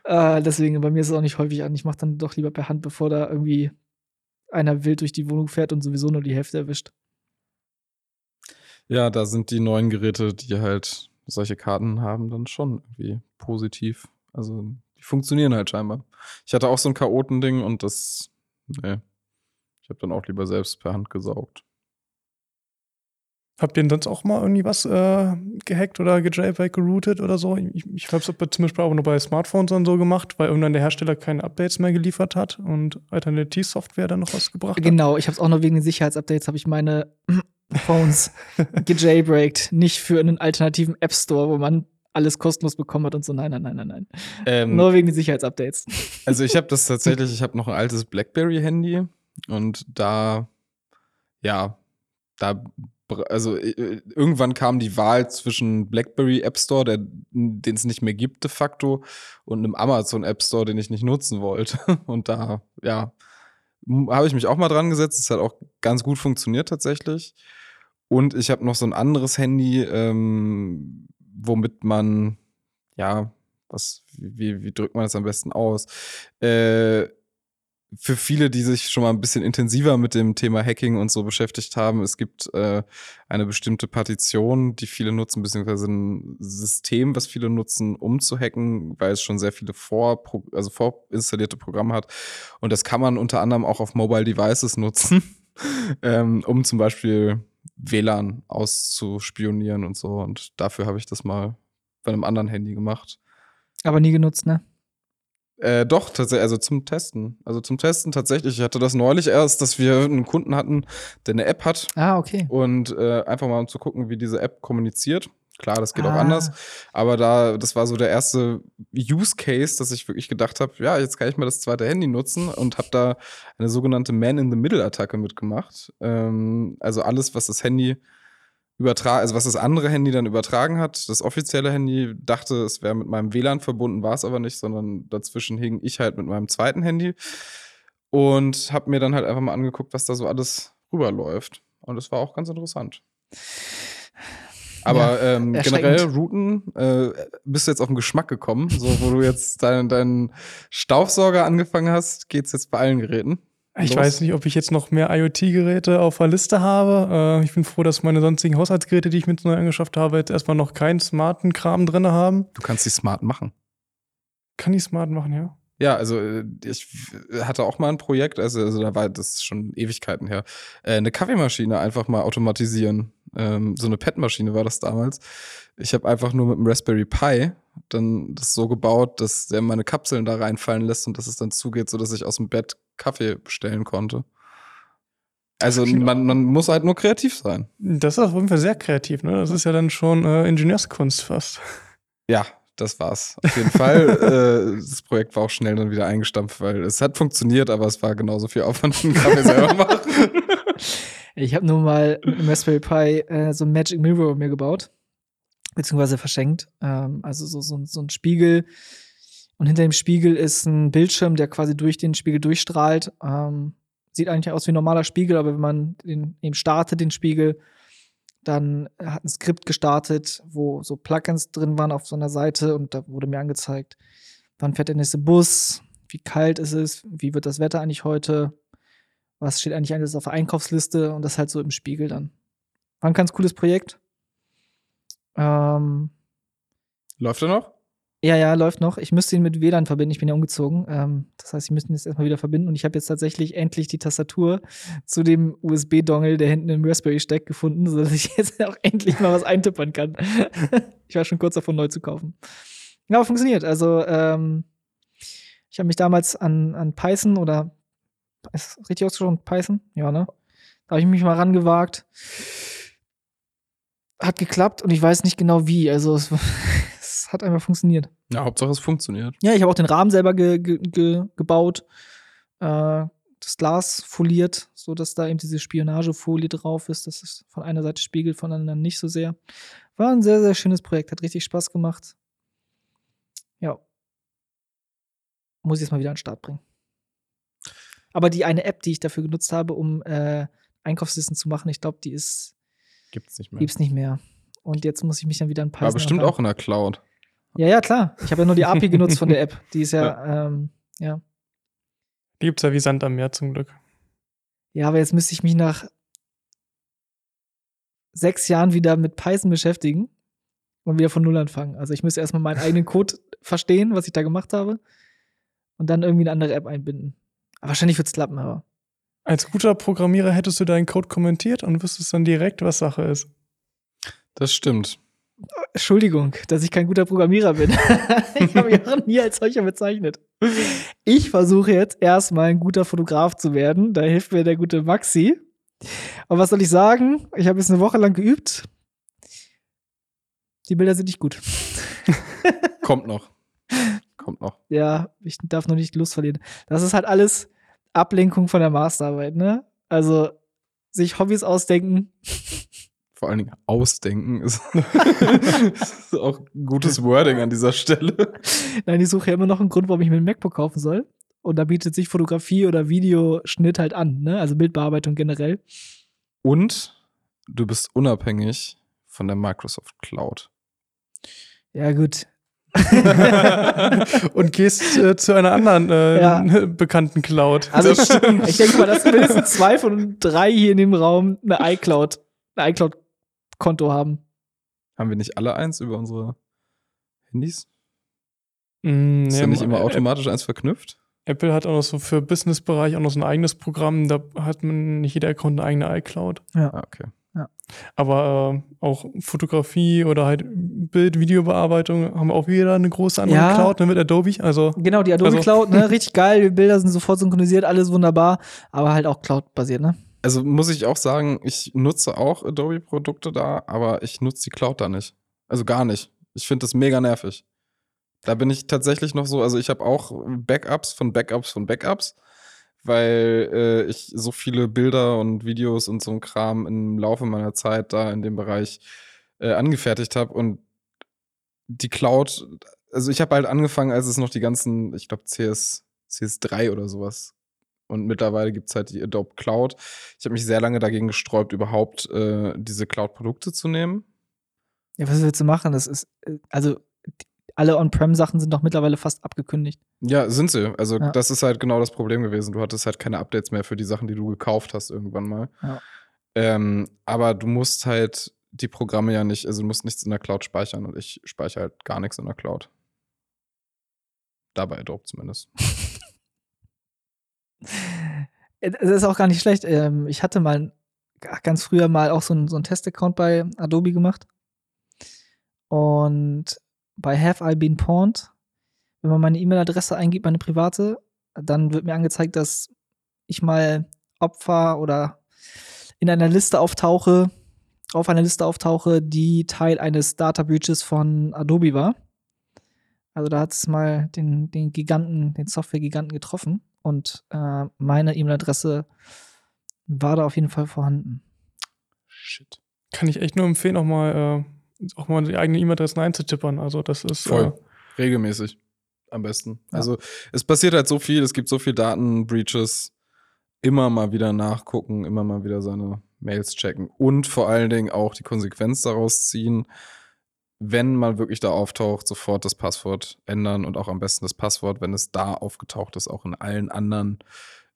Speaker 1: äh, deswegen, bei mir ist es auch nicht häufig an. Ich mache dann doch lieber per Hand, bevor da irgendwie einer wild durch die Wohnung fährt und sowieso nur die Hälfte erwischt.
Speaker 3: Ja, da sind die neuen Geräte, die halt solche Karten haben, dann schon irgendwie positiv. Also die funktionieren halt scheinbar. Ich hatte auch so ein Chaotending und das, nee. Ich habe dann auch lieber selbst per Hand gesaugt.
Speaker 2: Habt ihr denn sonst auch mal irgendwie was äh, gehackt oder gejailbreak geroutet oder so? Ich, ich habe es zum Beispiel auch nur bei Smartphones und so gemacht, weil irgendwann der Hersteller keine Updates mehr geliefert hat und Alternativsoftware dann noch was gebracht hat.
Speaker 1: Genau, ich habe es auch nur wegen den Sicherheitsupdates, habe ich meine Phones gejailbreakt. Nicht für einen alternativen App Store, wo man alles kostenlos bekommen hat und so. Nein, nein, nein, nein, nein.
Speaker 3: Ähm,
Speaker 1: Nur wegen den Sicherheitsupdates.
Speaker 3: Also ich habe das tatsächlich, ich habe noch ein altes BlackBerry-Handy und da, ja, da, also äh, irgendwann kam die Wahl zwischen BlackBerry App Store, der- den es nicht mehr gibt de facto, und einem Amazon App Store, den ich nicht nutzen wollte. Und da, ja, habe ich mich auch mal dran gesetzt. Es hat auch ganz gut funktioniert tatsächlich. Und ich habe noch so ein anderes Handy, ähm, womit man, ja, was, wie, wie drückt man das am besten aus? Äh, für viele, die sich schon mal ein bisschen intensiver mit dem Thema Hacking und so beschäftigt haben, es gibt äh, eine bestimmte Partition, die viele nutzen, beziehungsweise ein System, was viele nutzen, um zu hacken, weil es schon sehr viele vor, also vorinstallierte Programme hat. Und das kann man unter anderem auch auf Mobile Devices nutzen, ähm, um zum Beispiel WLAN auszuspionieren und so. Und dafür habe ich das mal bei einem anderen Handy gemacht.
Speaker 1: Aber nie genutzt, ne?
Speaker 3: Äh, doch, tatsächlich, also zum Testen. Also zum Testen tatsächlich. Ich hatte das neulich erst, dass wir einen Kunden hatten, der eine App hat.
Speaker 1: Ah, okay.
Speaker 3: Und äh, einfach mal um zu gucken, wie diese App kommuniziert. Klar, das geht
Speaker 1: Ah.
Speaker 3: auch anders. Aber da, das war so der erste Use Case, dass ich wirklich gedacht habe, ja, jetzt kann ich mal das zweite Handy nutzen und habe da eine sogenannte Man-in-the-Middle-Attacke mitgemacht. Ähm, also alles, was das Handy übertragen, also was das andere Handy dann übertragen hat, das offizielle Handy dachte, es wäre mit meinem WLAN verbunden, war es aber nicht, sondern dazwischen hing ich halt mit meinem zweiten Handy und habe mir dann halt einfach mal angeguckt, was da so alles rüberläuft. Und es war auch ganz interessant. Aber ähm,
Speaker 1: erschreckend.
Speaker 3: generell Routen, äh, bist du jetzt auf den Geschmack gekommen, so wo du jetzt deinen deinen Staubsauger angefangen hast, geht's jetzt bei allen Geräten.
Speaker 2: Ich
Speaker 3: Los.
Speaker 2: weiß nicht, ob ich jetzt noch mehr IoT-Geräte auf der Liste habe. Äh, ich bin froh, dass meine sonstigen Haushaltsgeräte, die ich mit neu angeschafft habe, jetzt erstmal noch keinen smarten Kram drin haben.
Speaker 3: Du kannst die smart machen.
Speaker 2: Kann ich smart machen, ja?
Speaker 3: Ja, also äh, ich hatte auch mal ein Projekt, also, also da war das schon Ewigkeiten her, äh, eine Kaffeemaschine einfach mal automatisieren. Ähm, so eine PET-Maschine war das damals. Ich habe einfach nur mit dem Raspberry Pi dann das so gebaut, dass der meine Kapseln da reinfallen lässt und dass es dann zugeht, sodass ich aus dem Bett Kaffee bestellen konnte. Also
Speaker 2: Klingt
Speaker 3: man, man muss halt nur kreativ sein.
Speaker 2: Das ist auf jeden Fall sehr kreativ, ne? Das ist ja dann schon äh, Ingenieurskunst fast.
Speaker 3: Ja, das war's. Auf jeden Fall. äh, das Projekt war auch schnell dann wieder eingestampft, weil es hat funktioniert, aber es war genauso viel Aufwand, einen Kaffee selber machen.
Speaker 1: Ich habe nur mal einem Raspberry Pi äh, so ein Magic Mirror mir gebaut, beziehungsweise verschenkt. Ähm, also so, so, ein- so ein Spiegel. Und hinter dem Spiegel ist ein Bildschirm, der quasi durch den Spiegel durchstrahlt. Ähm, sieht eigentlich aus wie ein normaler Spiegel, aber wenn man den eben startet, den Spiegel, dann hat ein Skript gestartet, wo so Plugins drin waren auf so einer Seite und da wurde mir angezeigt, wann fährt der nächste Bus, wie kalt ist es, wie wird das Wetter eigentlich heute, was steht eigentlich alles auf der Einkaufsliste und das halt so im Spiegel dann. War ein ganz cooles Projekt. Ähm,
Speaker 3: Läuft er noch?
Speaker 1: Ja, ja, läuft noch. Ich müsste ihn mit WLAN verbinden. Ich bin ja umgezogen. Ähm, das heißt, ich müsste ihn jetzt erstmal wieder verbinden. Und ich habe jetzt tatsächlich endlich die Tastatur zu dem USB-Dongle, der hinten im Raspberry steckt, gefunden, sodass ich jetzt auch endlich mal was eintippern kann. ich war schon kurz davon, neu zu kaufen. Ja, aber funktioniert. Also, ähm, ich habe mich damals an, an Python oder ist richtig ausgesprochen? Python? Ja, ne? Da habe ich mich mal rangewagt. Hat geklappt und ich weiß nicht genau wie. Also, es, es hat einfach funktioniert.
Speaker 3: Ja, Hauptsache es funktioniert.
Speaker 1: Ja, ich habe auch den Rahmen selber ge ge ge gebaut, äh, das Glas foliert, so dass da eben diese Spionagefolie drauf ist. Das ist von einer Seite spiegelt, von der anderen nicht so sehr. War ein sehr, sehr schönes Projekt, hat richtig Spaß gemacht. Ja. Muss ich jetzt mal wieder an den Start bringen. Aber die eine App, die ich dafür genutzt habe, um äh, Einkaufslisten zu machen, ich glaube, die ist,
Speaker 3: Gibt's nicht mehr.
Speaker 1: gibt's nicht mehr. Und jetzt muss ich mich dann wieder an Python
Speaker 3: War bestimmt auch in der Cloud.
Speaker 1: Ja, ja, klar. Ich habe ja nur die API genutzt von der App. Die ist ja, ähm, ja.
Speaker 2: Die gibt's ja wie Sand am Meer zum Glück.
Speaker 1: Ja, aber jetzt müsste ich mich nach sechs Jahren wieder mit Python beschäftigen und wieder von Null anfangen. Also ich müsste erstmal meinen eigenen Code verstehen, was ich da gemacht habe, und dann irgendwie eine andere App einbinden. Aber wahrscheinlich wird es klappen, aber.
Speaker 2: Als guter Programmierer hättest du deinen Code kommentiert und wüsstest dann direkt, was Sache ist.
Speaker 3: Das stimmt.
Speaker 1: Entschuldigung, dass ich kein guter Programmierer bin. ich habe mich auch nie als solcher bezeichnet. Ich versuche jetzt erstmal ein guter Fotograf zu werden. Da hilft mir der gute Maxi. Und was soll ich sagen? Ich habe jetzt eine Woche lang geübt. Die Bilder sind nicht gut.
Speaker 3: Kommt noch. Kommt noch.
Speaker 1: Ja, ich darf noch nicht Lust verlieren. Das ist halt alles Ablenkung von der Masterarbeit, ne? Also sich Hobbys ausdenken.
Speaker 3: Vor allen Dingen ausdenken ist, ist auch ein gutes Wording an dieser Stelle.
Speaker 1: Nein, ich suche ja immer noch einen Grund, warum ich mir ein MacBook kaufen soll. Und da bietet sich Fotografie oder Videoschnitt halt an, ne? Also Bildbearbeitung generell.
Speaker 3: Und du bist unabhängig von der Microsoft Cloud.
Speaker 1: Ja, gut.
Speaker 2: und gehst äh, zu einer anderen äh,
Speaker 1: Ja.
Speaker 2: bekannten Cloud.
Speaker 1: Also ich denke mal, dass mindestens zwei von drei hier in dem Raum eine iCloud, ein iCloud-Konto haben.
Speaker 3: Haben wir nicht alle eins über unsere Handys?
Speaker 2: Mm,
Speaker 3: Ist
Speaker 2: ja,
Speaker 3: ja nicht immer automatisch eins verknüpft?
Speaker 2: Apple hat auch noch so für Business-Bereich auch noch so ein eigenes Programm. Da hat man nicht jeder Account eine eigene iCloud.
Speaker 3: Ah, okay.
Speaker 2: Aber äh, auch Fotografie oder halt Bild-, Videobearbeitung haben auch wieder eine große andere
Speaker 1: Ja.
Speaker 2: Cloud ne, mit Adobe. Also
Speaker 1: Genau, die Adobe
Speaker 2: Also-
Speaker 1: Cloud, ne? Richtig geil, die Bilder sind sofort synchronisiert, alles wunderbar, aber halt auch Cloud-basiert, ne?
Speaker 3: Also muss ich auch sagen, ich nutze auch Adobe-Produkte da, aber ich nutze die Cloud da nicht. Also gar nicht. Ich finde das mega nervig. Da bin ich tatsächlich noch so, also ich habe auch Backups von Backups von Backups, weil äh, ich so viele Bilder und Videos und so ein Kram im Laufe meiner Zeit da in dem Bereich äh, angefertigt habe und die Cloud, also ich habe halt angefangen, als es noch die ganzen, ich glaube CS, CS3 oder sowas und mittlerweile gibt es halt die Adobe Cloud. Ich habe mich sehr lange dagegen gesträubt, überhaupt äh, diese Cloud-Produkte zu nehmen.
Speaker 1: Ja, was willst du machen? Das ist, äh, also, alle On-Prem-Sachen sind doch mittlerweile fast abgekündigt.
Speaker 3: Ja, sind sie. Also
Speaker 1: Ja.
Speaker 3: das ist halt genau das Problem gewesen. Du hattest halt keine Updates mehr für die Sachen, die du gekauft hast irgendwann mal.
Speaker 1: Ja.
Speaker 3: Ähm, aber du musst halt die Programme ja nicht, also du musst nichts in der Cloud speichern und ich speichere halt gar nichts in der Cloud. Dabei Adobe zumindest.
Speaker 1: Äh, Das ist auch gar nicht schlecht. Ähm, Ich hatte mal ganz früher mal auch so einen so einen Test-Account bei Adobe gemacht. Und bei Have I Been Pawned, wenn man meine E-Mail-Adresse eingibt, meine private, dann wird mir angezeigt, dass ich mal Opfer oder in einer Liste auftauche, auf einer Liste auftauche, die Teil eines Data Breaches von Adobe war. Also da hat es mal den, den Giganten, den Software-Giganten getroffen und äh, meine E-Mail-Adresse war da auf jeden Fall vorhanden.
Speaker 3: Shit.
Speaker 2: kann ich echt nur empfehlen, auch mal, äh, auch mal die eigene E-Mail-Adressen einzutippern. Also das ist
Speaker 3: Voll. Regelmäßig. Am besten.
Speaker 1: Ja.
Speaker 3: Also es passiert halt so viel, es gibt so viel Datenbreaches. Immer mal wieder nachgucken, immer mal wieder seine Mails checken und vor allen Dingen auch die Konsequenz daraus ziehen, wenn man wirklich da auftaucht, sofort das Passwort ändern und auch am besten das Passwort, wenn es da aufgetaucht ist, auch in allen anderen.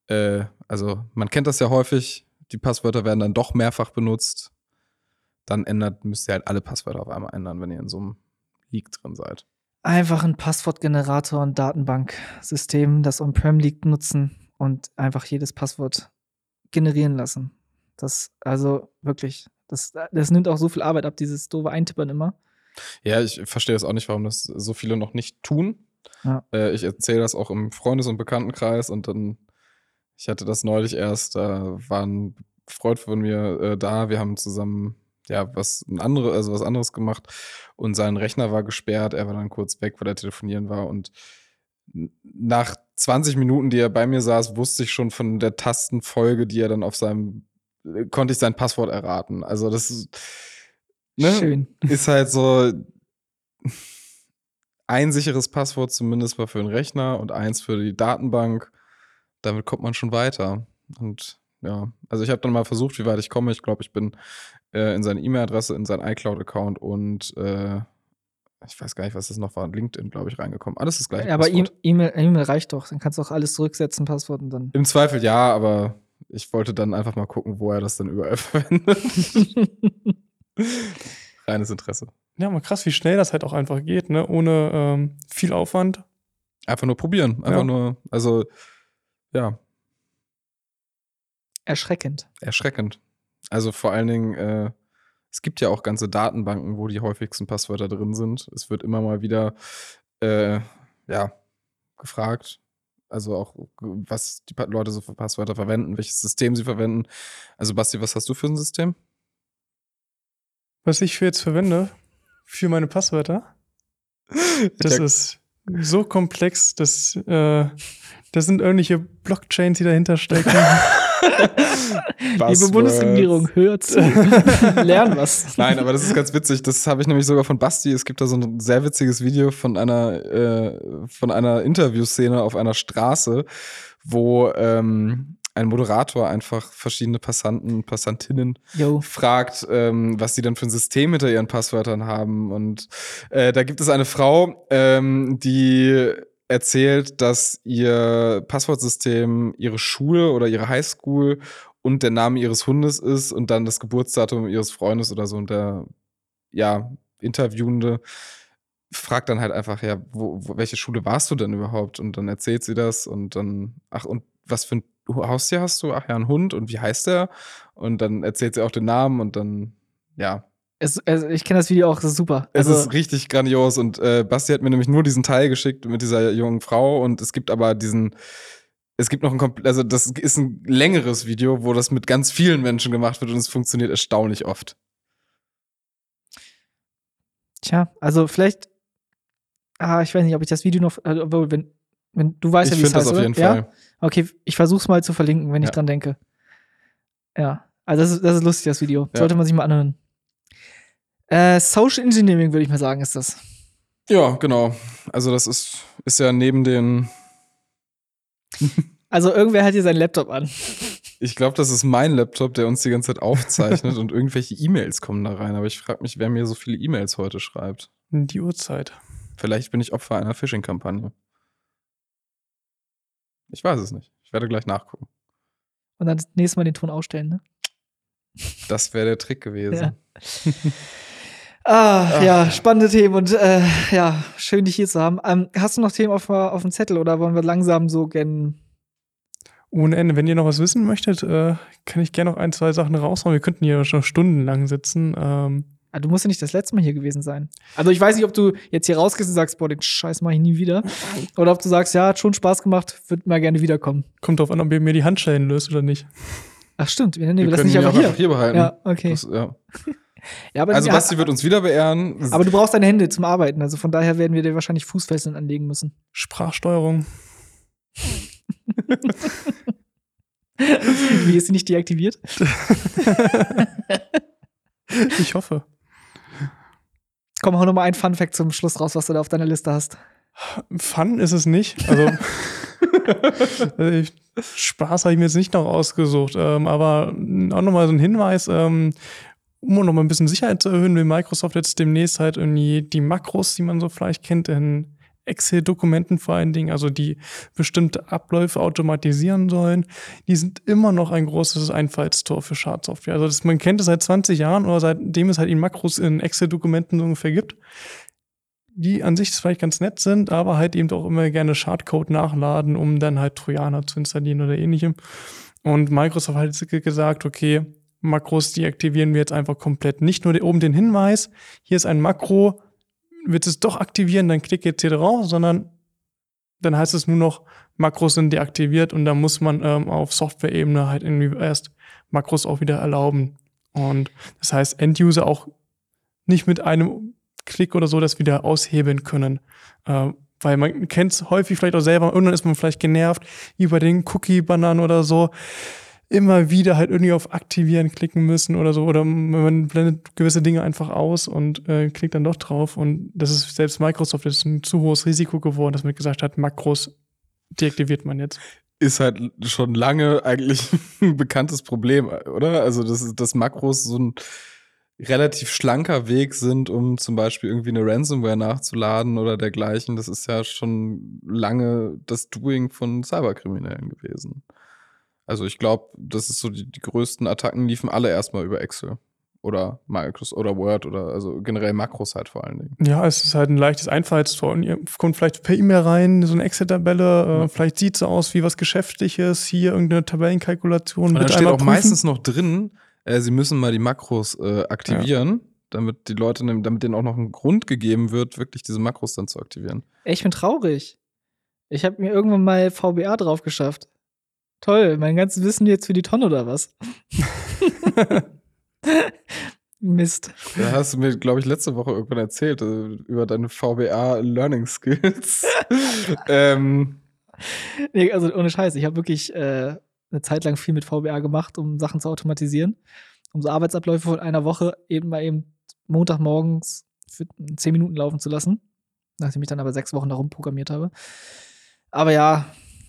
Speaker 3: Äh, also man kennt das ja häufig, die Passwörter werden dann doch mehrfach benutzt. Dann ändert, müsst ihr halt alle Passwörter auf einmal ändern, wenn ihr in so einem Leak drin seid.
Speaker 1: Einfach ein Passwortgenerator und Datenbanksystem, das on-prem liegt, nutzen und einfach jedes Passwort generieren lassen. Das, also wirklich, das, das nimmt auch so viel Arbeit ab, dieses doofe Eintippern immer.
Speaker 3: Ja, ich verstehe das auch nicht, warum das so viele noch nicht tun.
Speaker 1: Ja.
Speaker 3: Äh, ich erzähle das auch im Freundes- und Bekanntenkreis und dann, ich hatte das neulich erst, da war ein Freund von mir äh, da, wir haben zusammen ja was ein andere, also was anderes gemacht und sein Rechner war gesperrt, er war dann kurz weg, weil er telefonieren war und nach 20 Minuten, die er bei mir saß, wusste ich schon von der Tastenfolge, die er dann auf seinem, äh, konnte ich sein Passwort erraten. Also das ist, ne?
Speaker 1: Schön.
Speaker 3: ist halt so ein sicheres Passwort zumindest mal für den Rechner und eins für die Datenbank. Damit kommt man schon weiter. Und ja, also ich habe dann mal versucht, wie weit ich komme. Ich glaube, ich bin äh, in seine E-Mail-Adresse, in seinen iCloud-Account und äh, ich weiß gar nicht, was das noch war, LinkedIn, glaube ich, reingekommen. Alles das gleiche
Speaker 1: Ja, aber E-. E-Mail E-Mail reicht doch. Dann kannst du auch alles zurücksetzen, Passwort und dann.
Speaker 3: Im Zweifel ja, aber ich wollte dann einfach mal gucken, wo er das dann überall verwendet. Reines Interesse.
Speaker 2: Ja, mal krass, wie schnell das halt auch einfach geht, ne? Ohne ähm, viel Aufwand.
Speaker 3: Einfach nur probieren. Einfach
Speaker 2: Ja.
Speaker 3: nur, also ja,
Speaker 1: Erschreckend.
Speaker 3: erschreckend. Also vor allen Dingen, äh, es gibt ja auch ganze Datenbanken, wo die häufigsten Passwörter drin sind. Es wird immer mal wieder, äh, ja, gefragt. Also auch, was die Leute so für Passwörter verwenden, welches System sie verwenden. Also Basti, was hast du für ein System?
Speaker 2: Was ich für jetzt verwende, für meine Passwörter, das ist so komplex, dass äh, das sind irgendwelche Blockchains, die dahinter stecken.
Speaker 1: Liebe. Bundesregierung, hört zu. Lern was.
Speaker 3: Nein, aber das ist ganz witzig. Das habe ich nämlich sogar von Basti. Es gibt da so ein sehr witziges Video von einer, äh, von einer Interviewszene auf einer Straße, wo ähm, ein Moderator einfach verschiedene Passanten, Passantinnen
Speaker 1: Yo.
Speaker 3: fragt, ähm, was sie dann für ein System hinter ihren Passwörtern haben. Und äh, da gibt es eine Frau, ähm, die erzählt, dass ihr Passwortsystem ihre Schule oder ihre Highschool und der Name ihres Hundes ist und dann das Geburtsdatum ihres Freundes oder so. Und der, ja, Interviewende fragt dann halt einfach, ja, wo, wo, welche Schule warst du denn überhaupt? Und dann erzählt sie das und dann, ach, und was für ein Haustier hast du? Ach ja, ein Hund und wie heißt der? Und dann erzählt sie auch den Namen und dann, ja.
Speaker 1: Es, also ich kenne das Video auch, das ist super.
Speaker 3: Es
Speaker 1: Also,
Speaker 3: ist richtig grandios und äh, Basti hat mir nämlich nur diesen Teil geschickt mit dieser jungen Frau und es gibt aber diesen, es gibt noch ein komplett, also das ist ein längeres Video, wo das mit ganz vielen Menschen gemacht wird und es funktioniert erstaunlich oft.
Speaker 1: tja, also vielleicht, ah, ich weiß nicht, ob ich das Video noch, also, obwohl, wenn, wenn du weißt
Speaker 3: ich
Speaker 1: ja, wie es
Speaker 3: finde das
Speaker 1: heißt,
Speaker 3: auf
Speaker 1: oder?
Speaker 3: jeden
Speaker 1: ja?
Speaker 3: Fall.
Speaker 1: Okay, ich versuch's mal zu verlinken, wenn ich
Speaker 3: Ja.
Speaker 1: dran denke. Ja, also das ist, das ist lustig, das Video.
Speaker 3: Ja.
Speaker 1: Sollte man sich mal anhören. Äh, Social Engineering, würde ich mal sagen, ist das.
Speaker 3: Ja, genau. Also das ist, ist ja neben den,
Speaker 1: Also irgendwer hat hier seinen Laptop an.
Speaker 3: ich glaube, das ist mein Laptop, der uns die ganze Zeit aufzeichnet und irgendwelche E-Mails kommen da rein. Aber ich frage mich, wer mir so viele E-Mails heute schreibt.
Speaker 2: Die Uhrzeit.
Speaker 3: Vielleicht bin ich Opfer einer Phishing-Kampagne. Ich weiß es nicht. Ich werde gleich nachgucken.
Speaker 1: Und dann das nächste Mal den Ton ausstellen, ne?
Speaker 3: Das wäre der Trick gewesen.
Speaker 1: Ah,
Speaker 3: Ach.
Speaker 1: ja, spannende Themen und äh, ja, schön, dich hier zu haben. Ähm, hast du noch Themen auf, auf dem Zettel oder wollen wir langsam so gen.
Speaker 2: Ohne Ende. Wenn ihr noch was wissen möchtet, äh, kann ich gerne noch ein, zwei Sachen raushauen. Wir könnten hier schon stundenlang sitzen. Ähm,
Speaker 1: Ah, du musst ja nicht das letzte Mal hier gewesen sein. Also ich weiß nicht, ob du jetzt hier rausgehst und sagst, boah, den Scheiß mach ich nie wieder. Oder ob du sagst, ja, hat schon Spaß gemacht, würde mal gerne wiederkommen.
Speaker 2: kommt drauf an, ob ihr mir die Handschellen löst oder nicht.
Speaker 1: Ach stimmt, nee, nee, wir
Speaker 3: Wir
Speaker 1: lassen
Speaker 3: können
Speaker 1: dich einfach hier.
Speaker 3: einfach hier behalten.
Speaker 1: Ja, okay.
Speaker 3: Das, ja.
Speaker 1: Ja,
Speaker 3: Also Basti wird uns wieder beehren.
Speaker 1: aber du brauchst deine Hände zum Arbeiten, also von daher werden wir dir wahrscheinlich Fußfesseln anlegen müssen.
Speaker 2: Sprachsteuerung.
Speaker 1: Wie ist sie nicht deaktiviert?
Speaker 2: Ich hoffe.
Speaker 1: Komm, hau noch mal ein Fun-Fact zum Schluss raus, was du da auf deiner Liste hast.
Speaker 2: Fun ist es nicht. Also, Spaß habe ich mir jetzt nicht noch ausgesucht. Ähm, aber auch nochmal so ein Hinweis, ähm, um noch mal ein bisschen Sicherheit zu erhöhen, will Microsoft jetzt demnächst halt irgendwie die Makros, die man so vielleicht kennt, in Excel-Dokumenten vor allen Dingen, also die bestimmte Abläufe automatisieren sollen, die sind immer noch ein großes Einfallstor für Schadsoftware. Also das, man kennt es seit 20 Jahren oder seitdem es halt die Makros in Excel-Dokumenten so ungefähr gibt die an sich vielleicht ganz nett sind, aber halt eben auch immer gerne Schadcode nachladen, um dann halt Trojaner zu installieren oder ähnlichem. Und Microsoft hat jetzt gesagt, okay, Makros deaktivieren wir jetzt einfach komplett. Nicht nur oben den Hinweis, hier ist ein Makro, du es doch aktivieren, dann klick jetzt hier drauf, sondern dann heißt es nur noch, Makros sind deaktiviert und da muss man ähm, auf Software-Ebene halt irgendwie erst Makros auch wieder erlauben. Und das heißt, End-User auch nicht mit einem Klick oder so das wieder aushebeln können. Äh, weil man kennt es häufig vielleicht auch selber, irgendwann ist man vielleicht genervt, bei den Cookie-Bannern oder so, immer wieder halt irgendwie auf Aktivieren klicken müssen oder so. Oder man blendet gewisse Dinge einfach aus und äh, klickt dann doch drauf. Und das ist selbst Microsoft ist ein zu hohes Risiko geworden, dass man gesagt hat, Makros deaktiviert man jetzt.
Speaker 3: Ist halt schon lange eigentlich ein bekanntes Problem, oder? Also, dass, dass Makros so ein relativ schlanker Weg sind, um zum Beispiel irgendwie eine Ransomware nachzuladen oder dergleichen. Das ist ja schon lange das Doing von Cyberkriminellen gewesen. Also ich glaube, das ist so die, die größten Attacken liefen alle erstmal über Excel oder Microsoft oder Word oder also generell Makros halt vor allen Dingen.
Speaker 2: Ja, es ist halt ein leichtes Einfallstor. Und ihr kommt vielleicht per E-Mail rein, so eine Excel-Tabelle, äh, vielleicht sieht so aus wie was Geschäftliches, hier irgendeine Tabellenkalkulation.
Speaker 3: Und dann steht auch
Speaker 2: prüfen.
Speaker 3: meistens noch drin, äh, sie müssen mal die Makros äh, aktivieren, damit die Leute, damit denen auch noch ein Grund gegeben wird, wirklich diese Makros dann zu aktivieren.
Speaker 1: Ich bin traurig. Ich habe mir irgendwann mal VBA drauf geschafft. Toll, mein ganzes Wissen jetzt für die Tonne oder was? Mist.
Speaker 3: Da hast du mir, glaube ich, letzte Woche irgendwann erzählt äh, über deine VBA Learning Skills. ähm,
Speaker 1: Nee, also ohne Scheiß, ich habe wirklich äh, eine Zeit lang viel mit VBA gemacht, um Sachen zu automatisieren. Um so Arbeitsabläufe von einer Woche eben mal eben Montagmorgens für 10 Minuten laufen zu lassen. Nachdem ich dann aber sechs Wochen darum programmiert habe. Aber ja,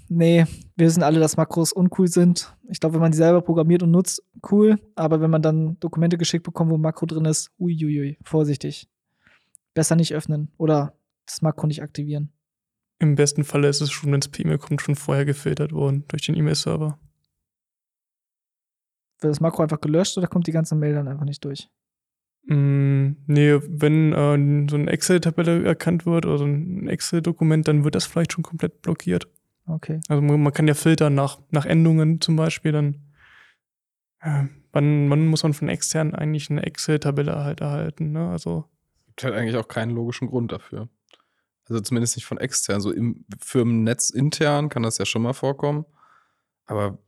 Speaker 1: nee, wir wissen alle, dass Makros uncool sind. Ich glaube, wenn man die selber programmiert und nutzt, cool. Aber wenn man dann Dokumente geschickt bekommt, wo ein Makro drin ist, uiuiui, vorsichtig. Besser nicht öffnen oder das Makro nicht aktivieren.
Speaker 2: Im besten Falle ist es schon, wenn es per E-Mail kommt, schon vorher gefiltert worden durch den E-Mail-Server.
Speaker 1: Wird das Makro einfach gelöscht oder kommt die ganze Mail dann einfach nicht durch?
Speaker 2: Mm, nee, wenn äh, so eine Excel-Tabelle erkannt wird oder so ein Excel-Dokument, dann wird das vielleicht schon komplett blockiert.
Speaker 1: Okay.
Speaker 2: Also man, man kann ja filtern nach, nach Endungen zum Beispiel, dann äh, wann, wann muss man von extern eigentlich eine Excel-Tabelle halt erhalten, ne? Also
Speaker 3: Gibt halt eigentlich auch keinen logischen Grund dafür. Also zumindest nicht von extern. So im Firmennetz intern kann das ja schon mal vorkommen. Aber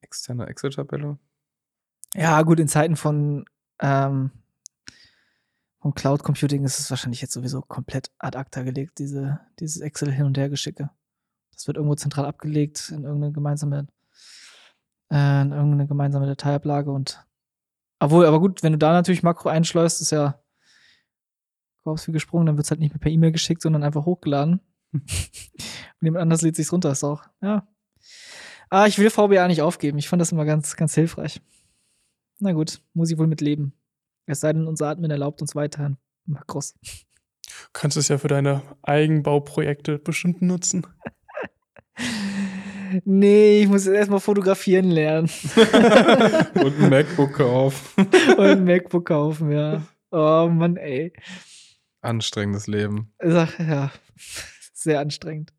Speaker 3: externe Excel-Tabelle?
Speaker 1: Ja, gut, in Zeiten von, ähm, von Cloud Computing ist es wahrscheinlich jetzt sowieso komplett ad acta gelegt, diese, dieses Excel hin und her geschicke. Das wird irgendwo zentral abgelegt in irgendeine gemeinsame, äh, in irgendeine gemeinsame Dateiablage und obwohl, aber gut, wenn du da natürlich Makro einschleust, ist ja Korps wie gesprungen, dann wird es halt nicht mehr per E-Mail geschickt, sondern einfach hochgeladen. und jemand anders lädt sich's runter, ist auch, ja. Ah, ich will VBA nicht aufgeben. Ich fand das immer ganz, ganz hilfreich. Na gut, muss ich wohl mit leben. Es sei denn, unser Admin erlaubt uns weiterhin Makros.
Speaker 2: kannst du es ja für deine Eigenbauprojekte bestimmt nutzen.
Speaker 1: Nee, ich muss jetzt erstmal fotografieren lernen
Speaker 3: Und ein MacBook kaufen.
Speaker 1: und ein MacBook kaufen, ja. Oh Mann, ey.
Speaker 3: Anstrengendes Leben.
Speaker 1: Sag- Ja, sehr anstrengend.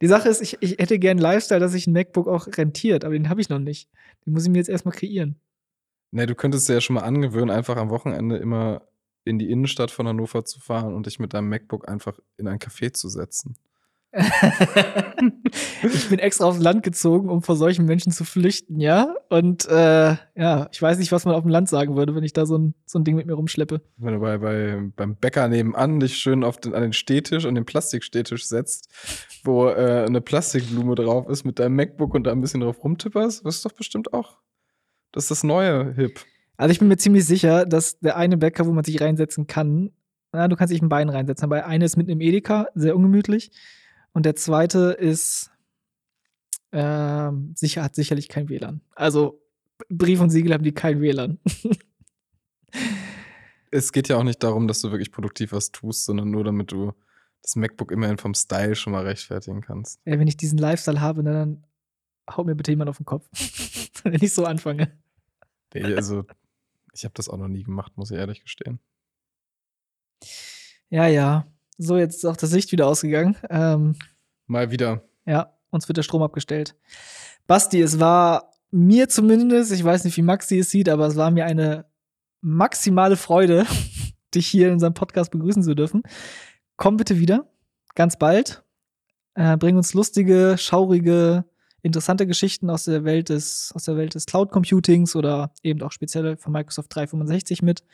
Speaker 1: Die Sache ist, ich, ich hätte gern einen Lifestyle, dass sich ein MacBook auch rentiert, aber den habe ich noch nicht. Den muss ich mir jetzt erstmal kreieren.
Speaker 3: Ne, du könntest dir ja schon mal angewöhnen, einfach am Wochenende immer in die Innenstadt von Hannover zu fahren und dich mit deinem MacBook einfach in ein Café zu setzen.
Speaker 1: ich bin extra aufs Land gezogen, um vor solchen Menschen zu flüchten, ja? Und äh, ja, ich weiß nicht, was man auf dem Land sagen würde, wenn ich da so ein, so ein Ding mit mir rumschleppe.
Speaker 3: Wenn du bei, bei, beim Bäcker nebenan dich schön auf den, an den Stehtisch, an den Plastikstehtisch setzt, wo äh, eine Plastikblume drauf ist, mit deinem MacBook und da ein bisschen drauf rumtipperst, das ist doch bestimmt auch. Das ist das neue Hip.
Speaker 1: Also ich bin mir ziemlich sicher, dass der eine Bäcker, wo man sich reinsetzen kann, na, du kannst dich ein Bein reinsetzen, aber eine ist mitten im Edeka, sehr ungemütlich. Und der zweite ist ähm, sicher, hat sicherlich kein WLAN. Also Brief und Siegel haben die kein WLAN.
Speaker 3: Es geht ja auch nicht darum, dass du wirklich produktiv was tust, sondern nur damit du das MacBook immerhin vom Style schon mal rechtfertigen kannst.
Speaker 1: Ja, wenn ich diesen Lifestyle habe, na, dann haut mir bitte jemand auf den Kopf. wenn ich so anfange.
Speaker 3: Nee, also, ich habe das auch noch nie gemacht, muss ich ehrlich gestehen.
Speaker 1: Ja, ja. So, jetzt ist auch das Licht wieder ausgegangen. Ähm,
Speaker 3: Mal wieder.
Speaker 1: ja, uns wird der Strom abgestellt. Basti, es war mir zumindest, ich weiß nicht, wie Maxi es sieht, aber es war mir eine maximale Freude, dich hier in unserem Podcast begrüßen zu dürfen. Komm bitte wieder, ganz bald. Äh, bring uns lustige, schaurige, interessante Geschichten aus der Welt des, aus der Welt des Cloud Computings oder eben auch speziell von Microsoft 365 mit.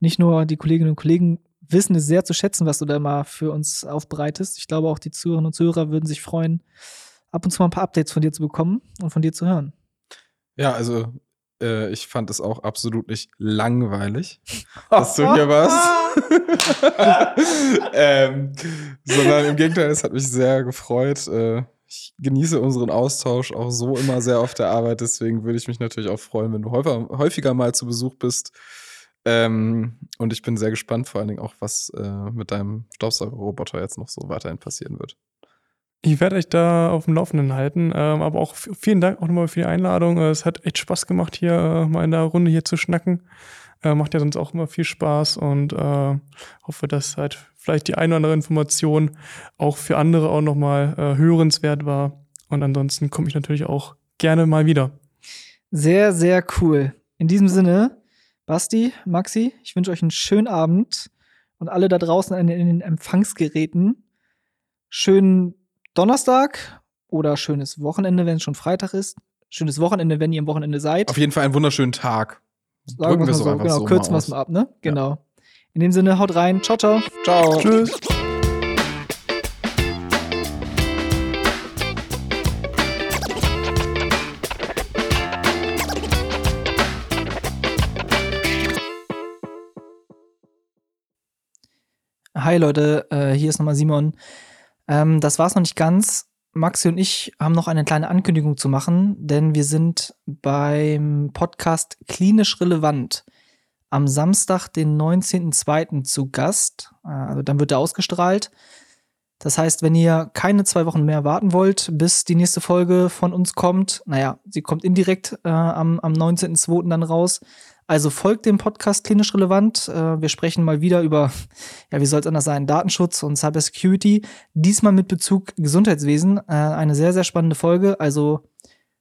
Speaker 1: Nicht nur die Kolleginnen und Kollegen wissen es sehr zu schätzen, was du da mal für uns aufbereitest. Ich glaube, auch die Zuhörerinnen und Zuhörer würden sich freuen, ab und zu mal ein paar Updates von dir zu bekommen und von dir zu hören.
Speaker 3: Ja, also, äh, ich fand es auch absolut nicht langweilig, dass du hier warst. ähm, sondern im Gegenteil, es hat mich sehr gefreut. Äh, ich genieße unseren Austausch auch so immer sehr auf der Arbeit. Deswegen würde ich mich natürlich auch freuen, wenn du häufiger, häufiger mal zu Besuch bist. Ähm, und ich bin sehr gespannt, vor allen Dingen auch, was äh, mit deinem Staubsaugerroboter jetzt noch so weiterhin passieren wird.
Speaker 2: Ich werde euch da auf dem Laufenden halten, ähm, aber auch vielen Dank auch nochmal für die Einladung. Äh, Es hat echt Spaß gemacht, hier äh, mal in der Runde hier zu schnacken. Äh, macht ja sonst auch immer viel Spaß und äh, hoffe, dass halt vielleicht die eine oder andere Information auch für andere auch nochmal äh, hörenswert war. Und ansonsten komme ich natürlich auch gerne mal wieder.
Speaker 1: Sehr, sehr cool. In diesem Sinne, Basti, Maxi, ich wünsche euch einen schönen Abend und alle da draußen in, den Empfangsgeräten schönen Donnerstag oder schönes Wochenende, wenn es schon Freitag ist. Schönes Wochenende, wenn ihr am Wochenende seid.
Speaker 3: Auf jeden Fall einen wunderschönen Tag.
Speaker 1: Sagen
Speaker 3: Drücken wir es doch einfach
Speaker 1: Genau,
Speaker 3: so
Speaker 1: kürzen wir es mal ab, ne? Genau. In dem Sinne, haut rein. Ciao, ciao.
Speaker 3: Ciao.
Speaker 2: Tschüss.
Speaker 1: Hi Leute, äh, hier ist nochmal Simon. Ähm, das war's noch nicht ganz. Maxi und ich haben noch eine kleine Ankündigung zu machen, denn wir sind beim Podcast Klinisch Relevant am Samstag, den 19.02. zu Gast. Äh, also dann wird er ausgestrahlt. Das heißt, wenn ihr keine zwei Wochen mehr warten wollt, bis die nächste Folge von uns kommt, naja, sie kommt indirekt äh, am, am 19.02. dann raus. Also folgt dem Podcast klinisch relevant. Äh, wir sprechen mal wieder über, ja, wie soll es anders sein, Datenschutz und Cybersecurity. Diesmal mit Bezug Gesundheitswesen. Äh, eine sehr, sehr spannende Folge. Also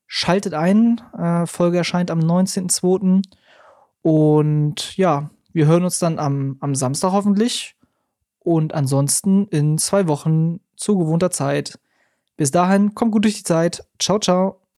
Speaker 1: schaltet ein. Äh, Folge erscheint am 19.02. Und ja, wir hören uns dann am, am Samstag hoffentlich. Und ansonsten in zwei Wochen zu gewohnter Zeit. Bis dahin, kommt gut durch die Zeit. Ciao, ciao.